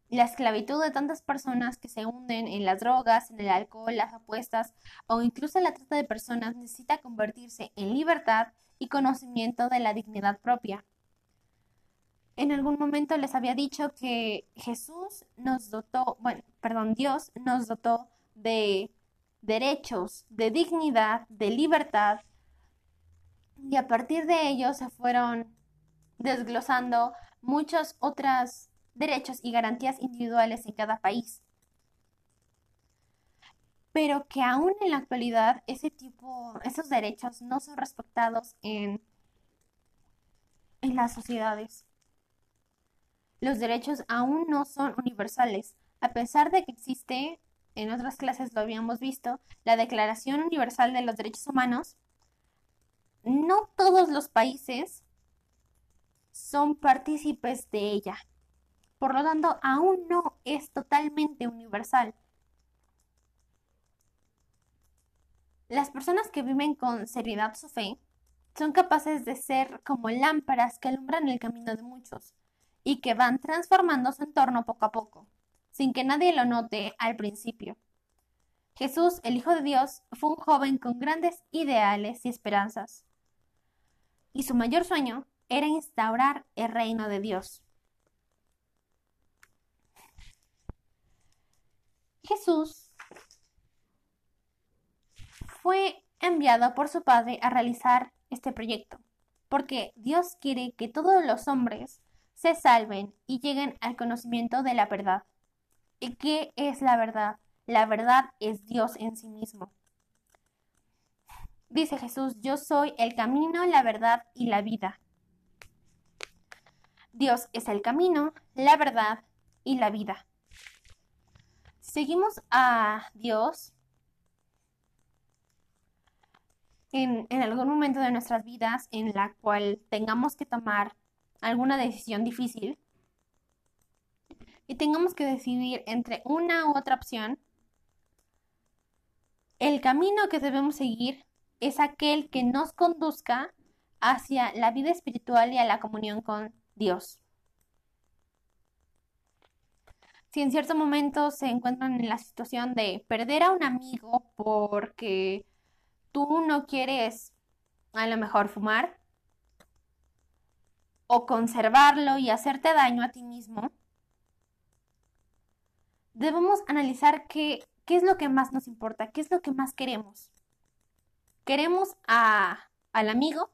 La esclavitud de tantas personas que se hunden en las drogas, en el alcohol, las apuestas o incluso la trata de personas necesita convertirse en libertad y conocimiento de la dignidad propia. En algún momento les había dicho que Jesús nos dotó, bueno, perdón, Dios nos dotó de derechos, de dignidad, de libertad, y a partir de ello se fueron desglosando muchos otros derechos y garantías individuales en cada país. Pero que aún en la actualidad ese tipo, esos derechos no son respetados en, en las sociedades. Los derechos aún no son universales, a pesar de que existe en otras clases lo habíamos visto, la Declaración Universal de los Derechos Humanos, no todos los países son partícipes de ella. Por lo tanto, aún no es totalmente universal. Las personas que viven con seriedad su fe son capaces de ser como lámparas que alumbran el camino de muchos y que van transformando su entorno poco a poco sin que nadie lo note al principio. Jesús, el Hijo de Dios, fue un joven con grandes ideales y esperanzas, y su mayor sueño era instaurar el reino de Dios. Jesús fue enviado por su Padre a realizar este proyecto, porque Dios quiere que todos los hombres se salven y lleguen al conocimiento de la verdad. ¿Y qué es la verdad? La verdad es Dios en sí mismo. Dice Jesús, yo soy el camino, la verdad y la vida. Dios es el camino, la verdad y la vida. Seguimos a Dios en, en, algún momento de nuestras vidas en la cual tengamos que tomar alguna decisión difícil y tengamos que decidir entre una u otra opción, el camino que debemos seguir es aquel que nos conduzca hacia la vida espiritual y a la comunión con Dios. Si en cierto momento se encuentran en la situación de perder a un amigo porque tú no quieres a lo mejor fumar o conservarlo y hacerte daño a ti mismo, debemos analizar qué, qué es lo que más nos importa, qué es lo que más queremos. ¿Queremos a, al amigo?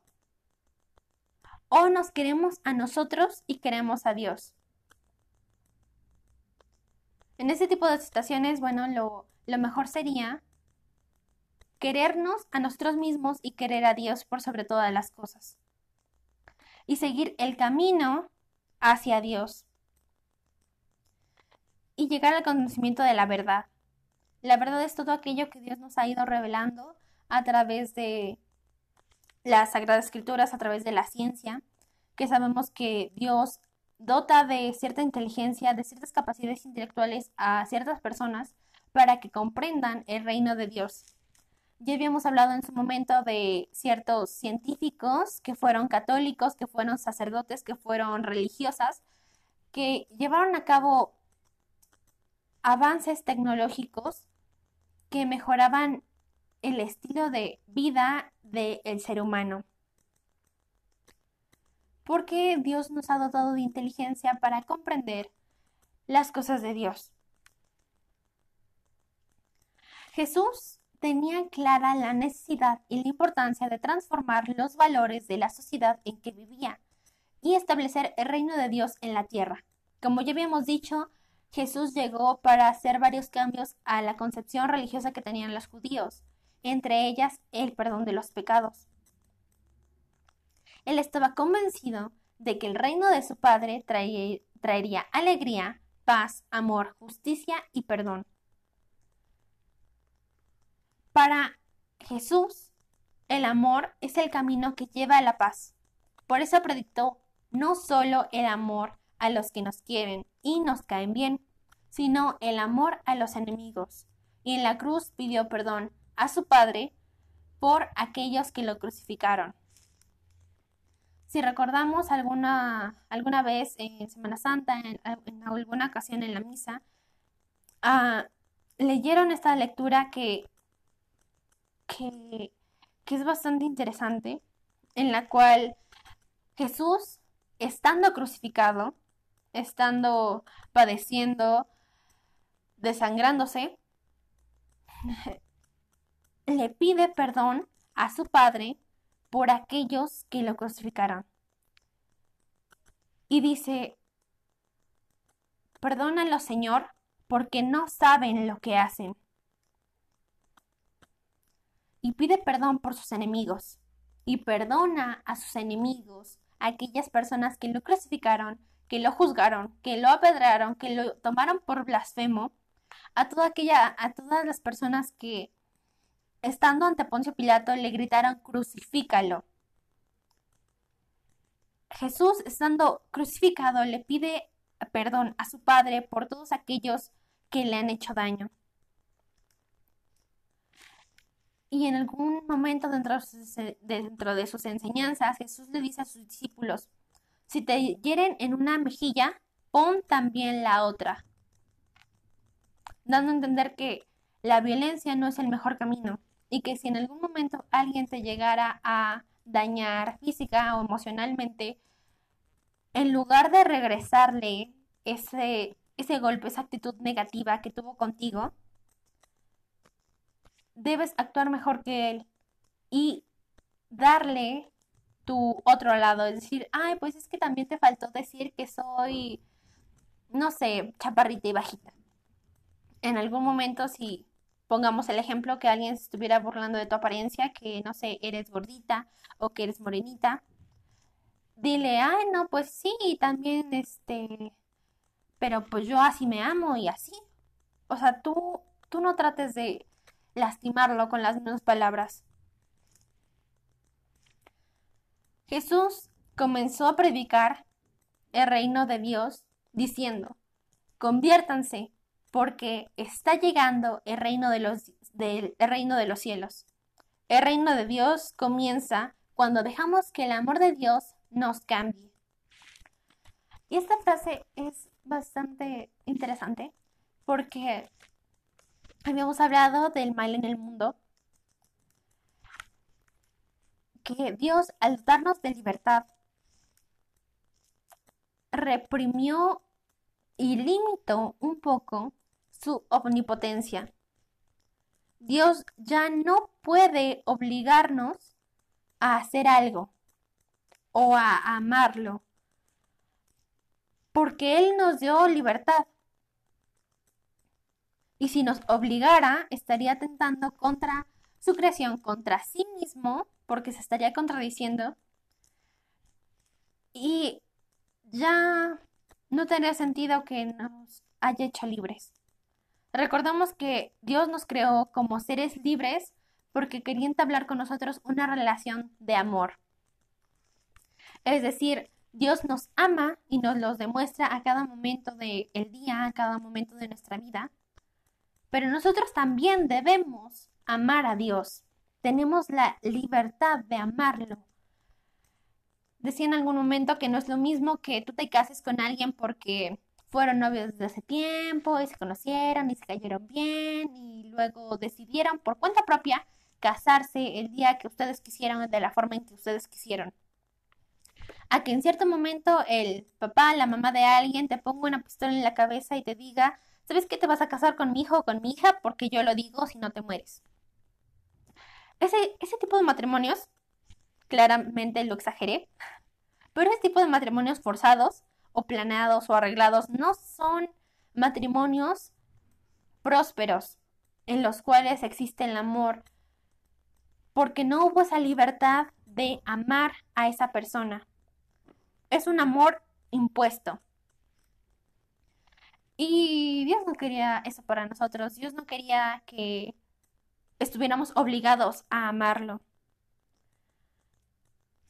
¿O nos queremos a nosotros y queremos a Dios? En ese tipo de situaciones, bueno, lo, lo mejor sería querernos a nosotros mismos y querer a Dios por sobre todas las cosas. Y seguir el camino hacia Dios. Y llegar al conocimiento de la verdad. La verdad es todo aquello que Dios nos ha ido revelando a través de las Sagradas Escrituras, a través de la ciencia, que sabemos que Dios dota de cierta inteligencia, de ciertas capacidades intelectuales a ciertas personas para que comprendan el reino de Dios. Ya habíamos hablado en su momento de ciertos científicos que fueron católicos, que fueron sacerdotes, que fueron religiosas, que llevaron a cabo avances tecnológicos que mejoraban el estilo de vida del ser humano. Porque Dios nos ha dotado de inteligencia para comprender las cosas de Dios. Jesús tenía clara la necesidad y la importancia de transformar los valores de la sociedad en que vivía y establecer el reino de Dios en la tierra. Como ya habíamos dicho, Jesús llegó para hacer varios cambios a la concepción religiosa que tenían los judíos entre ellas el perdón de los pecados. Él estaba convencido de que el reino de su Padre traería alegría, paz, amor, justicia y perdón. Para Jesús, el amor es el camino que lleva a la paz. Por eso predictó no solo el amor a los que nos quieren y nos caen bien, sino el amor a los enemigos. Y en la cruz pidió perdón a su Padre por aquellos que lo crucificaron. Si recordamos alguna, alguna vez en Semana Santa, en, alguna ocasión en la misa, ah, leyeron esta lectura que, que, es bastante interesante, en la cual Jesús, estando crucificado, estando padeciendo, desangrándose, le pide perdón a su padre por aquellos que lo crucificaron. Y dice, perdónalo Señor, porque no saben lo que hacen. Y pide perdón por sus enemigos. Y perdona a sus enemigos, a aquellas personas que lo crucificaron, que lo juzgaron, que lo apedraron, que lo tomaron por blasfemo, a toda aquella, a todas las personas que estando ante Poncio Pilato, le gritaron, crucifícalo. Jesús, estando crucificado, le pide perdón a su Padre por todos aquellos que le han hecho daño. Y en algún momento dentro, dentro de sus enseñanzas, Jesús le dice a sus discípulos, si te hieren en una mejilla, pon también la otra. Dando a entender que la violencia no es el mejor camino y que si en algún momento alguien te llegara a dañar física o emocionalmente, en lugar de regresarle ese, ese golpe, esa actitud negativa que tuvo contigo, debes actuar mejor que él y darle tu otro lado, es decir, ay, pues es que también te faltó decir que soy, no sé, chaparrita y bajita. En algún momento, si Pongamos el ejemplo que alguien se estuviera burlando de tu apariencia, que no sé, eres gordita o que eres morenita. Dile, ay, no, pues sí, también este, pero pues yo así me amo y así. O sea, tú, tú no trates de lastimarlo con las mismas palabras. Jesús comenzó a predicar el reino de Dios diciendo, conviértanse, porque está llegando el reino de los, del el reino de los cielos. El reino de Dios comienza cuando dejamos que el amor de Dios nos cambie. Y esta frase es bastante interesante porque habíamos hablado del mal en el mundo, que Dios al darnos de libertad reprimió y limitó un poco su omnipotencia. Dios ya no puede obligarnos a hacer algo o a amarlo, porque Él nos dio libertad. Y si nos obligara, estaría atentando contra su creación, contra sí mismo, porque se estaría contradiciendo. Y ya no tendría sentido que nos haya hecho libres. Recordamos que Dios nos creó como seres libres porque quería entablar con nosotros una relación de amor. Es decir, Dios nos ama y nos los demuestra a cada momento del día, a cada momento de nuestra vida. Pero nosotros también debemos amar a Dios. Tenemos la libertad de amarlo. Decía en algún momento que no es lo mismo que tú te cases con alguien porque fueron novios desde hace tiempo y se conocieron y se cayeron bien y luego decidieron por cuenta propia casarse el día que ustedes quisieron de la forma en que ustedes quisieron. A que en cierto momento el papá, la mamá de alguien te ponga una pistola en la cabeza y te diga, ¿sabes qué te vas a casar con mi hijo o con mi hija? Porque yo lo digo si no te mueres. Ese, ese tipo de matrimonios, claramente lo exageré, pero ese tipo de matrimonios forzados o planeados o arreglados no son matrimonios prósperos en los cuales existe el amor, porque no hubo esa libertad de amar a esa persona. Es un amor impuesto. Y Dios no quería eso para nosotros. Dios no quería que estuviéramos obligados a amarlo.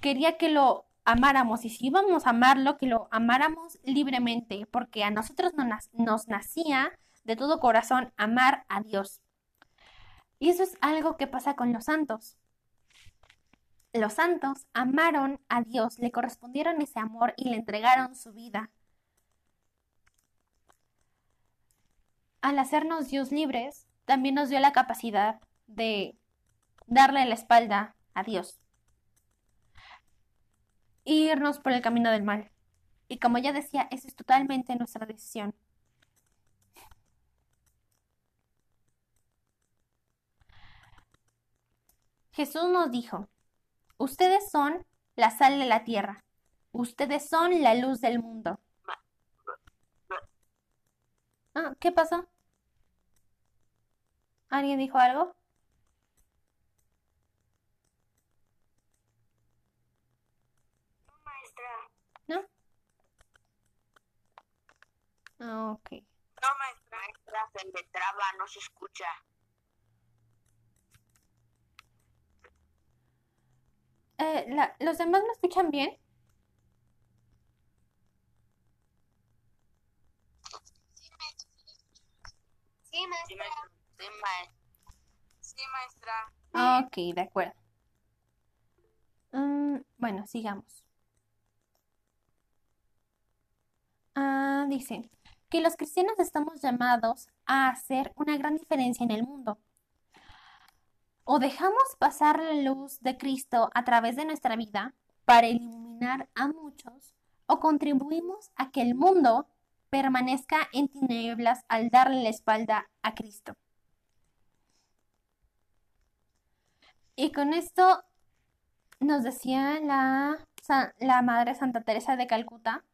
Quería que lo amáramos y si íbamos a amarlo, que lo amáramos libremente, porque a nosotros nos nacía de todo corazón amar a Dios. Y eso es algo que pasa con los santos. Los santos amaron a Dios, le correspondieron ese amor y le entregaron su vida. Al hacernos Dios libres, también nos dio la capacidad de darle la espalda a Dios irnos por el camino del mal. Y como ya decía, esa es totalmente nuestra decisión. Jesús nos dijo, ustedes son la sal de la tierra, ustedes son la luz del mundo. Ah, ¿qué pasó? ¿Alguien dijo algo? Ah, ok. No, maestra, maestra, se me traba, no se escucha. Eh, la, ¿Los demás me escuchan bien? Sí, maestra. Sí, maestra. Ok, de acuerdo. Mm, bueno, sigamos. Ah, dice, que los cristianos estamos llamados a hacer una gran diferencia en el mundo. O dejamos pasar la luz de Cristo a través de nuestra vida para iluminar a muchos, o contribuimos a que el mundo permanezca en tinieblas al darle la espalda a Cristo. Y con esto nos decía la, la Madre Santa Teresa de Calcuta,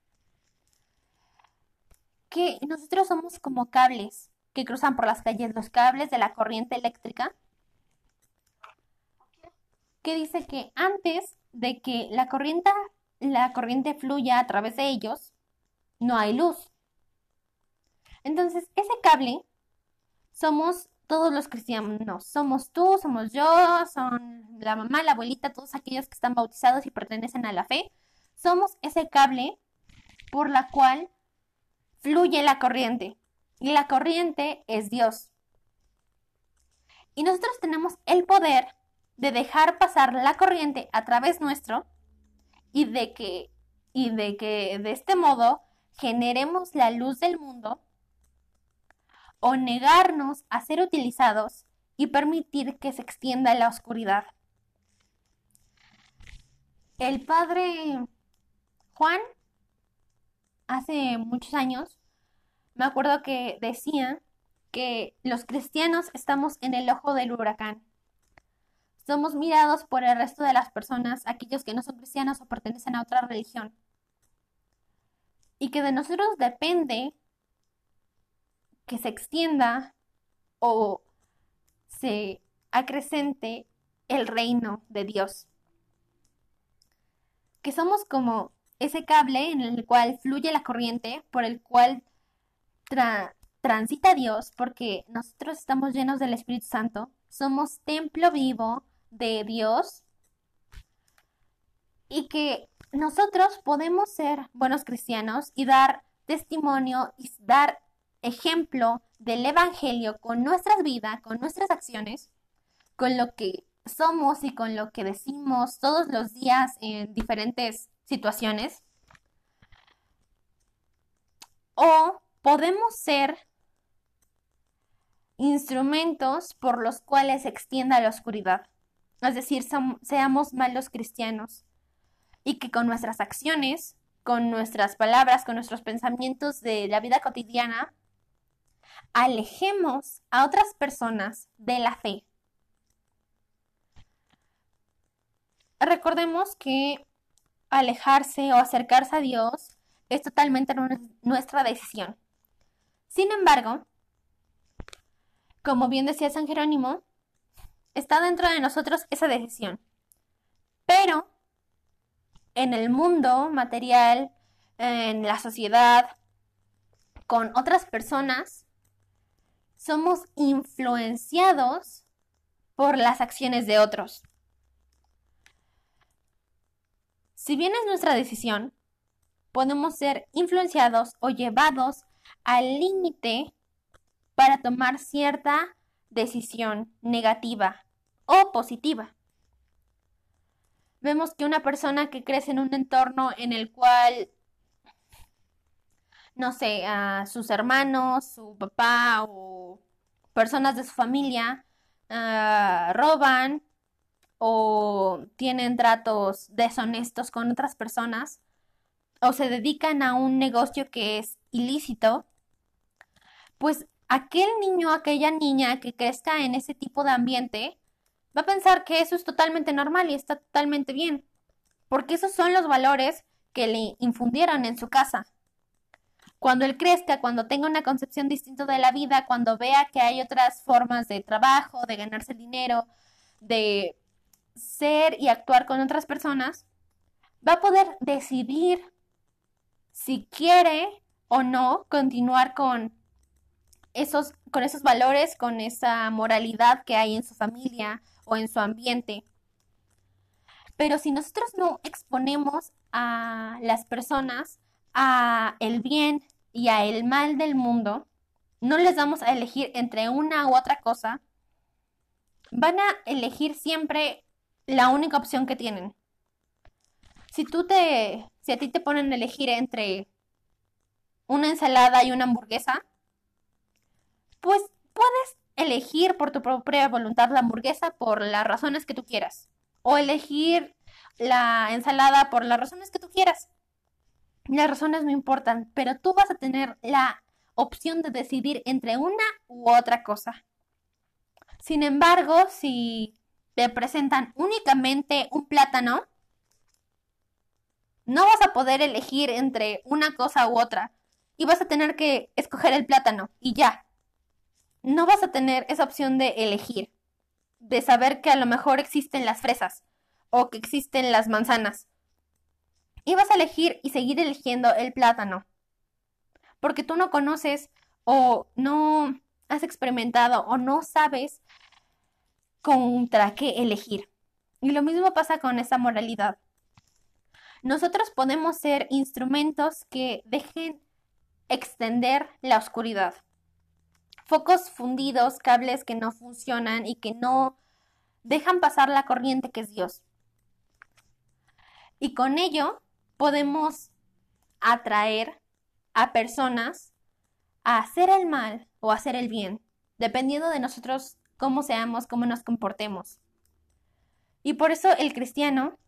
que nosotros somos como cables que cruzan por las calles, los cables de la corriente eléctrica, que dice que antes de que la corriente, la corriente fluya a través de ellos, no hay luz. Entonces, ese cable somos todos los cristianos. Somos tú, somos yo, son la mamá, la abuelita, todos aquellos que están bautizados y pertenecen a la fe. Somos ese cable por la cual fluye la corriente. y la corriente es Dios. Y nosotros tenemos el poder de dejar pasar la corriente a través nuestro y de que y de que de este modo generemos la luz del mundo o negarnos a ser utilizados y permitir que se extienda la oscuridad. El padre Juan, hace muchos años, me acuerdo que decía que los cristianos estamos en el ojo del huracán. Somos mirados por el resto de las personas, aquellos que no son cristianos o pertenecen a otra religión. Y que de nosotros depende que se extienda o se acrecente el reino de Dios. Que somos como ese cable en el cual fluye la corriente, por el cual transita Dios, porque nosotros estamos llenos del Espíritu Santo, somos templo vivo de Dios y que nosotros podemos ser buenos cristianos y dar testimonio y dar ejemplo del Evangelio con nuestras vidas, con nuestras acciones, con lo que somos y con lo que decimos todos los días en diferentes situaciones. O podemos ser instrumentos por los cuales se extienda la oscuridad. Es decir, seamos malos cristianos y que con nuestras acciones, con nuestras palabras, con nuestros pensamientos de la vida cotidiana, alejemos a otras personas de la fe. Recordemos que alejarse o acercarse a Dios es totalmente nuestra decisión. Sin embargo, como bien decía San Jerónimo, está dentro de nosotros esa decisión. Pero en el mundo material, en la sociedad, con otras personas, somos influenciados por las acciones de otros. Si bien es nuestra decisión, podemos ser influenciados o llevados al límite para tomar cierta decisión negativa o positiva. Vemos que una persona que crece en un entorno en el cual no sé, a sus hermanos, su papá o personas de su familia ah, roban o tienen tratos deshonestos con otras personas o se dedican a un negocio que es ilícito, pues aquel niño, aquella niña que crezca en ese tipo de ambiente, va a pensar que eso es totalmente normal y está totalmente bien, porque esos son los valores que le infundieron en su casa. Cuando él crezca, cuando tenga una concepción distinta de la vida, cuando vea que hay otras formas de trabajo, de ganarse dinero, de ser y actuar con otras personas, va a poder decidir si quiere o no continuar con esos, con esos valores, con esa moralidad que hay en su familia o en su ambiente. Pero si nosotros no exponemos a las personas a el bien y a el mal del mundo, no les damos a elegir entre una u otra cosa, van a elegir siempre la única opción que tienen. Si tú te, si a ti te ponen a elegir entre una ensalada y una hamburguesa, pues puedes elegir por tu propia voluntad la hamburguesa por las razones que tú quieras. O elegir la ensalada por las razones que tú quieras. Las razones no importan, pero tú vas a tener la opción de decidir entre una u otra cosa. Sin embargo, si te presentan únicamente un plátano, no vas a poder elegir entre una cosa u otra y vas a tener que escoger el plátano y ya. No vas a tener esa opción de elegir, de saber que a lo mejor existen las fresas o que existen las manzanas y vas a elegir y seguir eligiendo el plátano. Porque tú no conoces o no has experimentado o no sabes contra qué elegir. Y lo mismo pasa con esa moralidad. Nosotros podemos ser instrumentos que dejen extender la oscuridad. focos fundidos, cables que no funcionan y que no dejan pasar la corriente que es Dios. Y con ello podemos atraer a personas a hacer el mal o hacer el bien, dependiendo de nosotros cómo seamos, cómo nos comportemos. Y por eso el cristiano,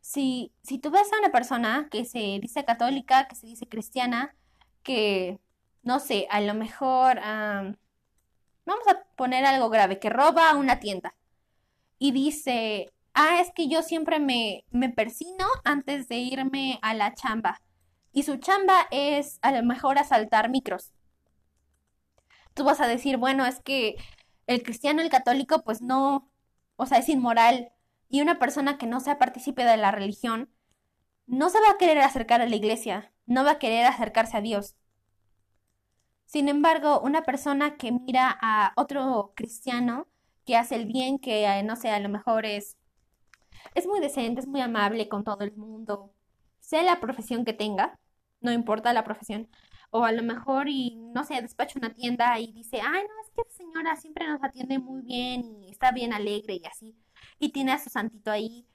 si, si tú ves a una persona que se dice católica, que se dice cristiana, que, no sé, a lo mejor, vamos a poner algo grave, que roba una tienda y dice, ah, es que yo siempre me, me persino antes de irme a la chamba. Y su chamba es a lo mejor asaltar micros. Tú vas a decir, bueno, es que el cristiano, el católico, pues no, o sea, es inmoral. Y una persona que no sea partícipe de la religión, no se va a querer acercar a la iglesia, no va a querer acercarse a Dios. Sin embargo, una persona que mira a otro cristiano que hace el bien, que eh, no sé, a lo mejor es es muy decente, es muy amable con todo el mundo, sea la profesión que tenga, no importa la profesión, o a lo mejor y no sé, despacha una tienda y dice, ay, no, es que esta señora siempre nos atiende muy bien y está bien alegre y así, y tiene a su santito ahí.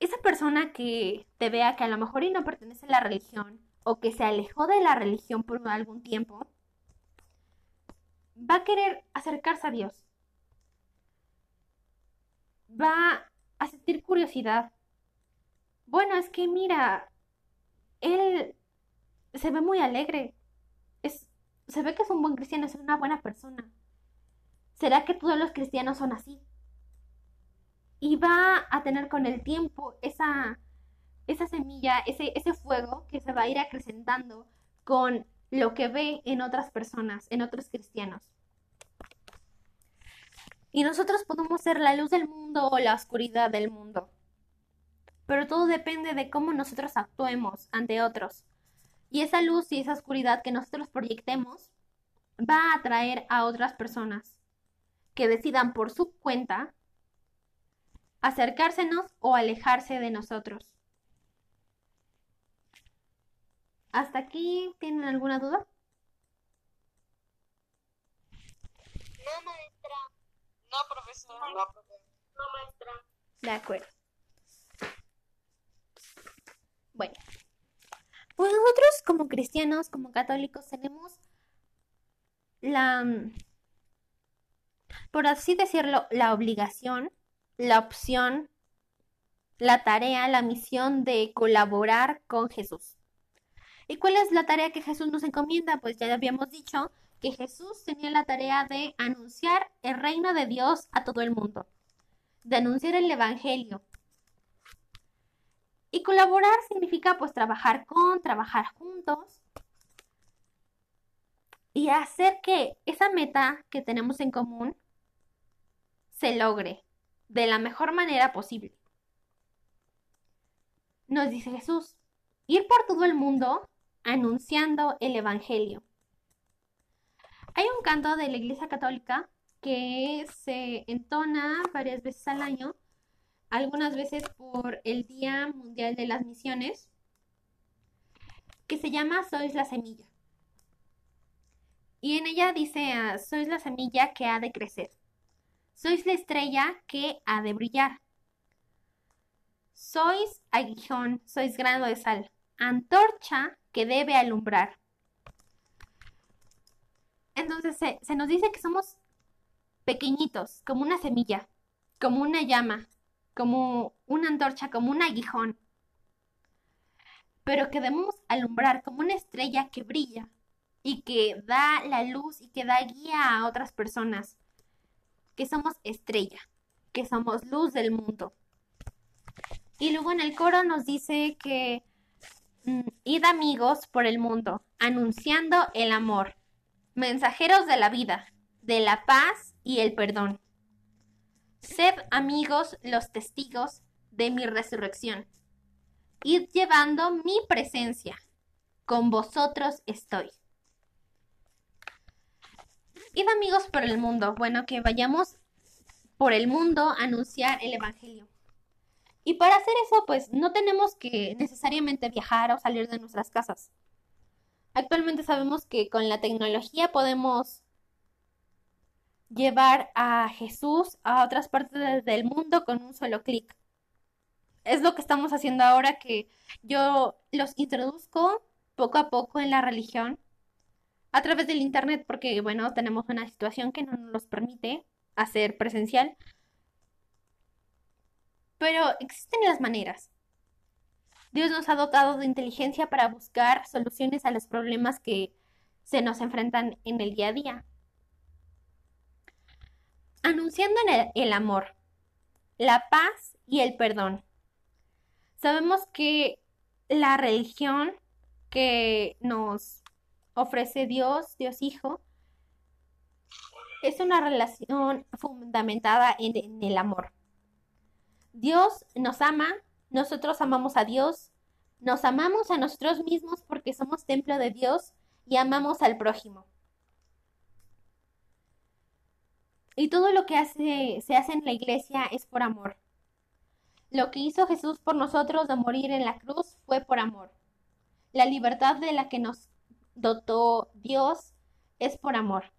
Esa persona que te vea que a lo mejor y no pertenece a la religión, o que se alejó de la religión por algún tiempo, va a querer acercarse a Dios va a sentir curiosidad. Bueno, es que mira, él se ve muy alegre. Es, se ve que es un buen cristiano, es una buena persona. ¿Será que todos los cristianos son así? Y va a tener con el tiempo esa, esa semilla, ese, ese fuego que se va a ir acrecentando con lo que ve en otras personas, en otros cristianos. Y nosotros podemos ser la luz del mundo o la oscuridad del mundo. Pero todo depende de cómo nosotros actuemos ante otros. Y esa luz y esa oscuridad que nosotros proyectemos va a atraer a otras personas que decidan por su cuenta acercársenos o alejarse de nosotros. ¿Hasta aquí tienen alguna duda? No, profesor. No, maestra. De acuerdo. Bueno, pues nosotros como cristianos, como católicos, tenemos la, por así decirlo, la obligación, la opción, la tarea, la misión de colaborar con Jesús. ¿Y cuál es la tarea que Jesús nos encomienda? Pues ya habíamos dicho que Jesús tenía la tarea de anunciar el reino de Dios a todo el mundo, de anunciar el Evangelio. Y colaborar significa pues trabajar con, trabajar juntos y hacer que esa meta que tenemos en común se logre de la mejor manera posible. Nos dice Jesús, ir por todo el mundo anunciando el Evangelio. Hay un canto de la Iglesia Católica que se entona varias veces al año, algunas veces por el Día Mundial de las Misiones, que se llama Sois la semilla. Y en ella dice, ah, sois la semilla que ha de crecer. Sois la estrella que ha de brillar. Sois aguijón, sois grano de sal, antorcha que debe alumbrar. Entonces se, nos dice que somos pequeñitos, como una semilla, como una llama, como una antorcha, como un aguijón, pero que debemos alumbrar como una estrella que brilla y que da la luz y que da guía a otras personas, que somos estrella, que somos luz del mundo. Y luego en el coro nos dice que mm, id amigos por el mundo, anunciando el amor mensajeros de la vida, de la paz y el perdón. Sed amigos los testigos de mi resurrección. Id llevando mi presencia. Con vosotros estoy. Id amigos por el mundo. Bueno, que vayamos por el mundo a anunciar el Evangelio. Y para hacer eso, pues no tenemos que necesariamente viajar o salir de nuestras casas. Actualmente sabemos que con la tecnología podemos llevar a Jesús a otras partes del mundo con un solo clic. Es lo que estamos haciendo ahora que yo los introduzco poco a poco en la religión a través del internet porque bueno, tenemos una situación que no nos permite hacer presencial. Pero existen las maneras. Dios nos ha dotado de inteligencia para buscar soluciones a los problemas que se nos enfrentan en el día a día anunciando el, amor, la paz y el perdón. Sabemos que la religión que nos ofrece Dios, Dios Hijo, es una relación fundamentada en, el amor. Dios nos ama, nosotros amamos a Dios, nos amamos a nosotros mismos porque somos templo de Dios y amamos al prójimo. Y todo lo que se hace en la iglesia es por amor. Lo que hizo Jesús por nosotros de morir en la cruz fue por amor. La libertad de la que nos dotó Dios es por amor.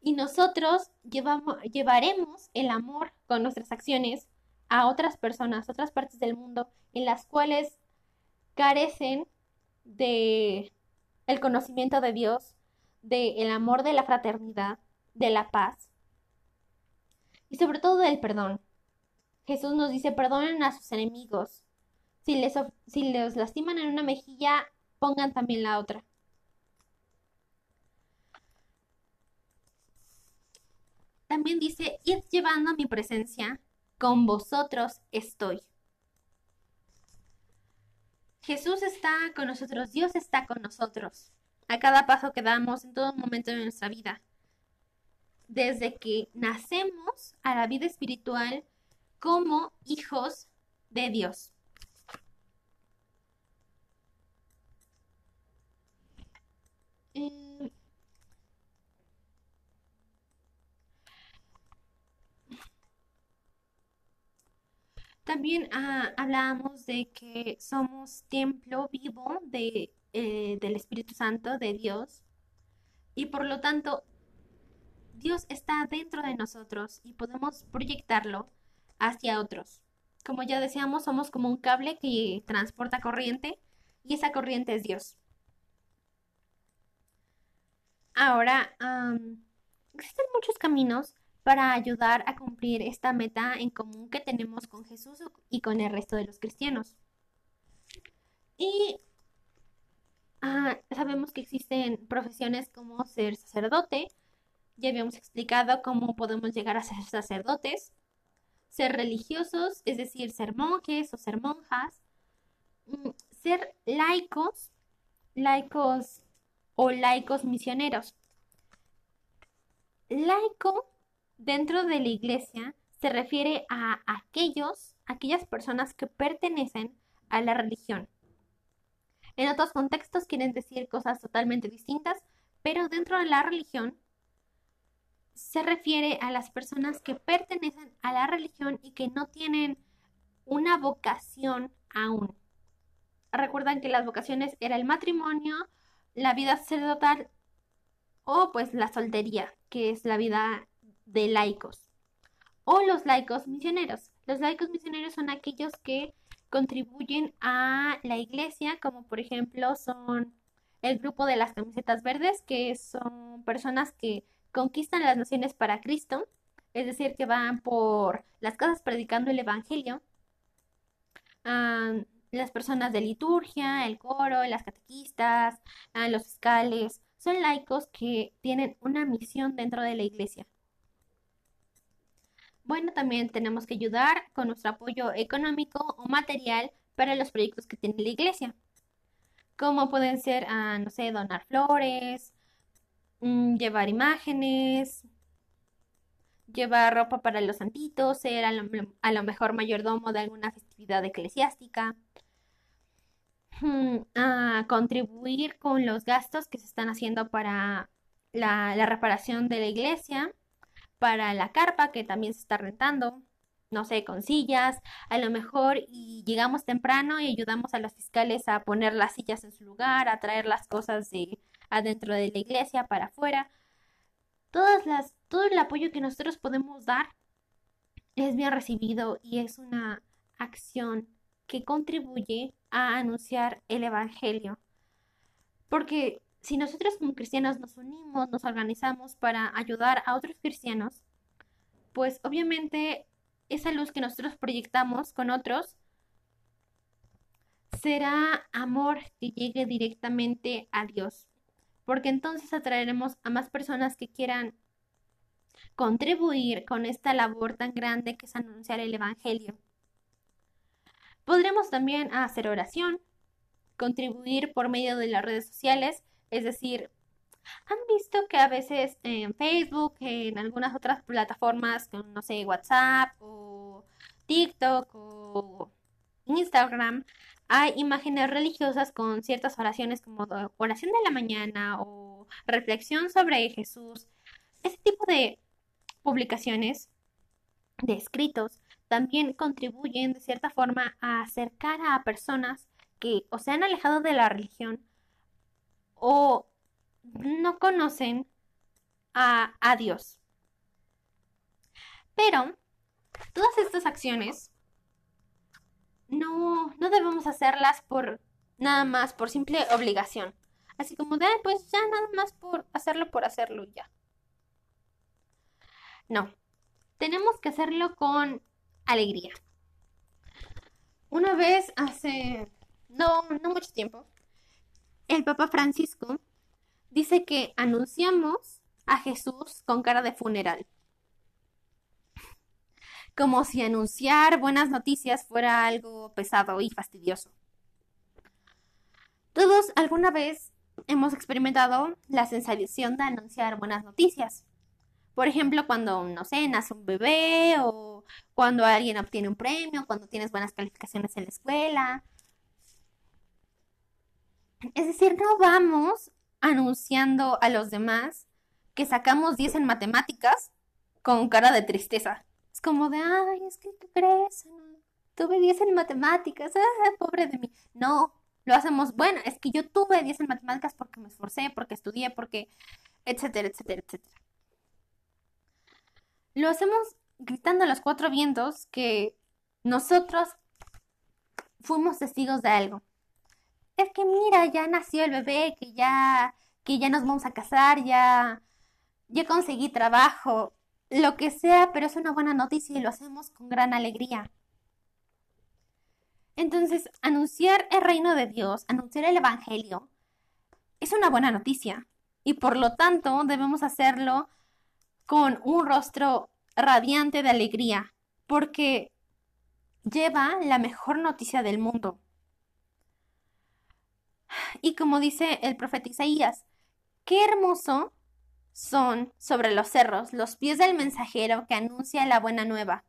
Y nosotros llevaremos el amor con nuestras acciones a otras personas, otras partes del mundo en las cuales carecen de el conocimiento de Dios, de el amor de la fraternidad, de la paz y sobre todo del perdón. Jesús nos dice, perdonen a sus enemigos. Si les, si les lastiman en una mejilla, pongan también la otra. También dice, id llevando mi presencia, con vosotros estoy. Jesús está con nosotros, Dios está con nosotros, a cada paso que damos, en todo momento de nuestra vida desde que nacemos a la vida espiritual como hijos de Dios. Eh, también ah, hablábamos de que somos templo vivo de, eh, del Espíritu Santo, de Dios, y por lo tanto Dios está dentro de nosotros y podemos proyectarlo hacia otros. Como ya decíamos, somos como un cable que transporta corriente y esa corriente es Dios. Ahora, existen muchos caminos para ayudar a cumplir esta meta en común que tenemos con Jesús y con el resto de los cristianos. Y ah, sabemos que existen profesiones como ser sacerdote, ya habíamos explicado cómo podemos llegar a ser sacerdotes, ser religiosos, es decir, ser monjes o ser monjas, mm, ser laicos, laicos o laicos misioneros. Laico dentro de la iglesia se refiere a aquellos, aquellas personas que pertenecen a la religión. En otros contextos quieren decir cosas totalmente distintas, pero dentro de la religión se refiere a las personas que pertenecen a la religión y que no tienen una vocación aún. Recuerdan que las vocaciones era el matrimonio, la vida sacerdotal o pues la soltería, que es la vida de laicos. O los laicos misioneros. Los laicos misioneros son aquellos que contribuyen a la iglesia, como por ejemplo son el grupo de las camisetas verdes, que son personas que conquistan las naciones para Cristo, es decir, que van por las casas predicando el Evangelio. las personas de liturgia, el coro, las catequistas, los fiscales, son laicos que tienen una misión dentro de la iglesia. Bueno, también tenemos que ayudar con nuestro apoyo económico o material para los proyectos que tiene la iglesia. Como pueden ser, no sé, donar flores, Mm, llevar imágenes, llevar ropa para los santitos, ser a lo, mejor mayordomo de alguna festividad eclesiástica, mm, a contribuir con los gastos que se están haciendo para la reparación de la iglesia, para la carpa que también se está rentando, no sé, con sillas, a lo mejor y llegamos temprano y ayudamos a los fiscales a poner las sillas en su lugar, a traer las cosas de adentro de la iglesia para afuera. Todas las, todo el apoyo que nosotros podemos dar es bien recibido y es una acción que contribuye a anunciar el Evangelio. Porque si nosotros como cristianos nos unimos, nos organizamos para ayudar a otros cristianos, pues obviamente esa luz que nosotros proyectamos con otros será amor que llegue directamente a Dios. Porque entonces atraeremos a más personas que quieran contribuir con esta labor tan grande que es anunciar el Evangelio. Podremos también hacer oración, contribuir por medio de las redes sociales, es decir, han visto que a veces en Facebook, en algunas otras plataformas, no sé, WhatsApp o TikTok o Instagram, hay imágenes religiosas con ciertas oraciones como oración de la mañana o reflexión sobre Jesús. Ese tipo de publicaciones, de escritos, también contribuyen de cierta forma a acercar a personas que o se han alejado de la religión o no conocen a, a Dios. Pero todas estas acciones no, no debemos hacerlas por nada más, por simple obligación. Así como de, pues ya nada más por hacerlo por hacerlo ya. No, tenemos que hacerlo con alegría. Una vez hace no, no mucho tiempo, el Papa Francisco dice que anunciamos a Jesús con cara de funeral. Como si anunciar buenas noticias fuera algo pesado y fastidioso. Todos alguna vez hemos experimentado la sensación de anunciar buenas noticias. Por ejemplo, cuando, no sé, nace un bebé o cuando alguien obtiene un premio, cuando tienes buenas calificaciones en la escuela. Es decir, no vamos anunciando a los demás que sacamos 10 en matemáticas con cara de tristeza. Es como de, ay, es que tú crees, tuve 10 en matemáticas, ah, pobre de mí. No, lo hacemos, bueno, es que yo tuve 10 en matemáticas porque me esforcé, porque estudié, porque, etcétera, etcétera, etcétera. Lo hacemos gritando a los cuatro vientos que nosotros fuimos testigos de algo es que mira, ya nació el bebé, que ya, que ya nos vamos a casar, ya, ya conseguí trabajo, lo que sea, pero es una buena noticia y lo hacemos con gran alegría. Entonces, anunciar el reino de Dios, anunciar el Evangelio, es una buena noticia. Y por lo tanto, debemos hacerlo con un rostro radiante de alegría, porque lleva la mejor noticia del mundo. Y como dice el profeta Isaías, qué hermoso son sobre los cerros los pies del mensajero que anuncia la buena nueva.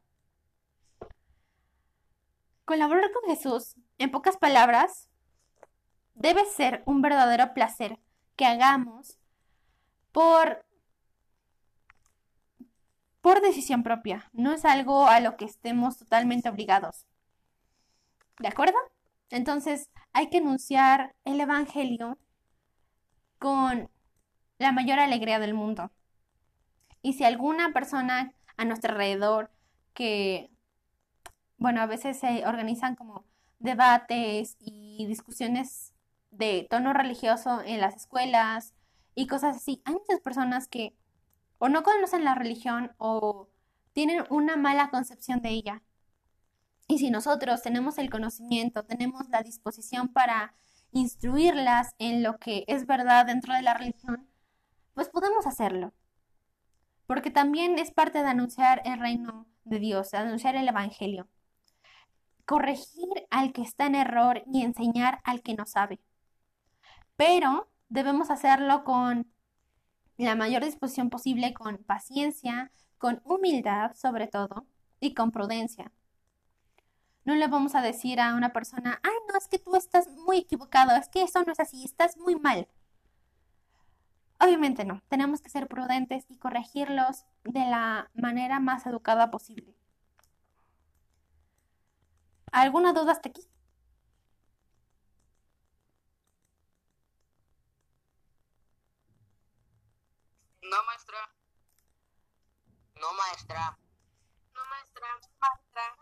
Colaborar con Jesús, en pocas palabras, debe ser un verdadero placer que hagamos por por decisión propia, no es algo a lo que estemos totalmente obligados. ¿De acuerdo? Entonces, hay que anunciar el Evangelio con la mayor alegría del mundo. Y si alguna persona a nuestro alrededor que, bueno, a veces se organizan como debates y discusiones de tono religioso en las escuelas y cosas así, hay muchas personas que o no conocen la religión o tienen una mala concepción de ella. Y si nosotros tenemos el conocimiento, tenemos la disposición para instruirlas en lo que es verdad dentro de la religión, pues podemos hacerlo. Porque también es parte de anunciar el reino de Dios, de anunciar el Evangelio. Corregir al que está en error y enseñar al que no sabe. Pero debemos hacerlo con la mayor disposición posible, con paciencia, con humildad sobre todo y con prudencia. No le vamos a decir a una persona, ay, no, es que tú estás muy equivocado, es que eso no es así, estás muy mal. Obviamente no, tenemos que ser prudentes y corregirlos de la manera más educada posible. ¿Alguna duda hasta aquí? No, maestra. No, maestra. No, maestra. Maestra.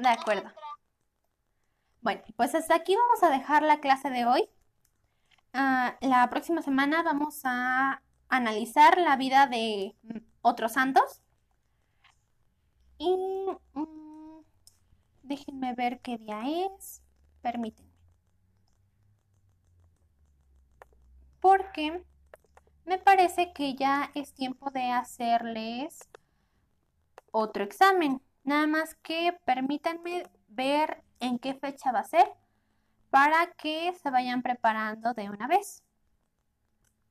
De acuerdo. Bueno, pues hasta aquí vamos a dejar la clase de hoy. Ah, la próxima semana vamos a analizar la vida de mm, otros santos. Y mm, déjenme ver qué día es. Permítanme. Porque me parece que ya es tiempo de hacerles otro examen. Nada más que permítanme ver en qué fecha va a ser para que se vayan preparando de una vez.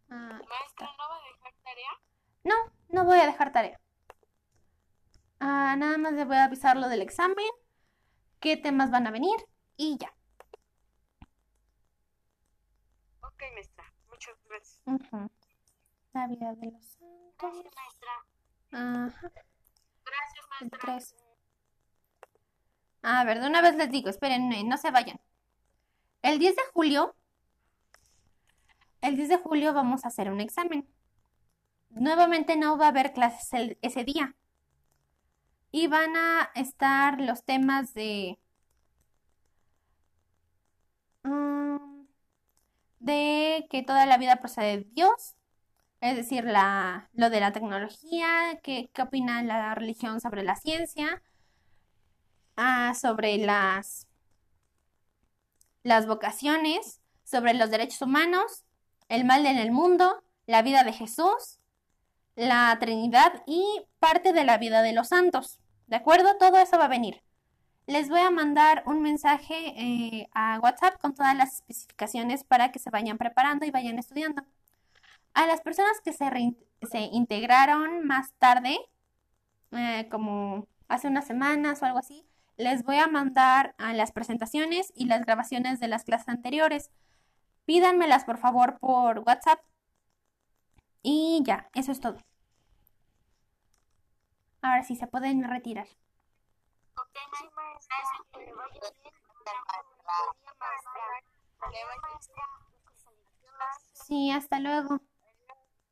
Ah, Maestra, ¿no va a dejar tarea? no, no voy a dejar tarea. Ah, nada más les voy a avisar lo del examen, qué temas van a venir y ya. Ok, maestra. Muchas gracias. Ujú. La vida de los santos. Gracias, maestra. Ajá, Gracias, maestra. A ver, de una vez les digo, esperen, no se vayan. El 10 de julio, el 10 de julio vamos a hacer un examen. Nuevamente no va a haber clases ese día. Y van a estar los temas de... mm, de que toda la vida procede de Dios, es decir, la, lo de la tecnología, qué opina la religión sobre la ciencia, ah, sobre las, las vocaciones, sobre los derechos humanos, el mal en el mundo, la vida de Jesús, la Trinidad y parte de la vida de los santos. ¿De acuerdo? Todo eso va a venir. Les voy a mandar un mensaje eh, a WhatsApp con todas las especificaciones para que se vayan preparando y vayan estudiando. A las personas que se, se integraron más tarde, eh, como hace unas semanas o algo así, les voy a mandar a las presentaciones y las grabaciones de las clases anteriores. Pídanmelas por favor por WhatsApp. Y ya, eso es todo. Ahora sí, se pueden retirar. Sí, hasta luego.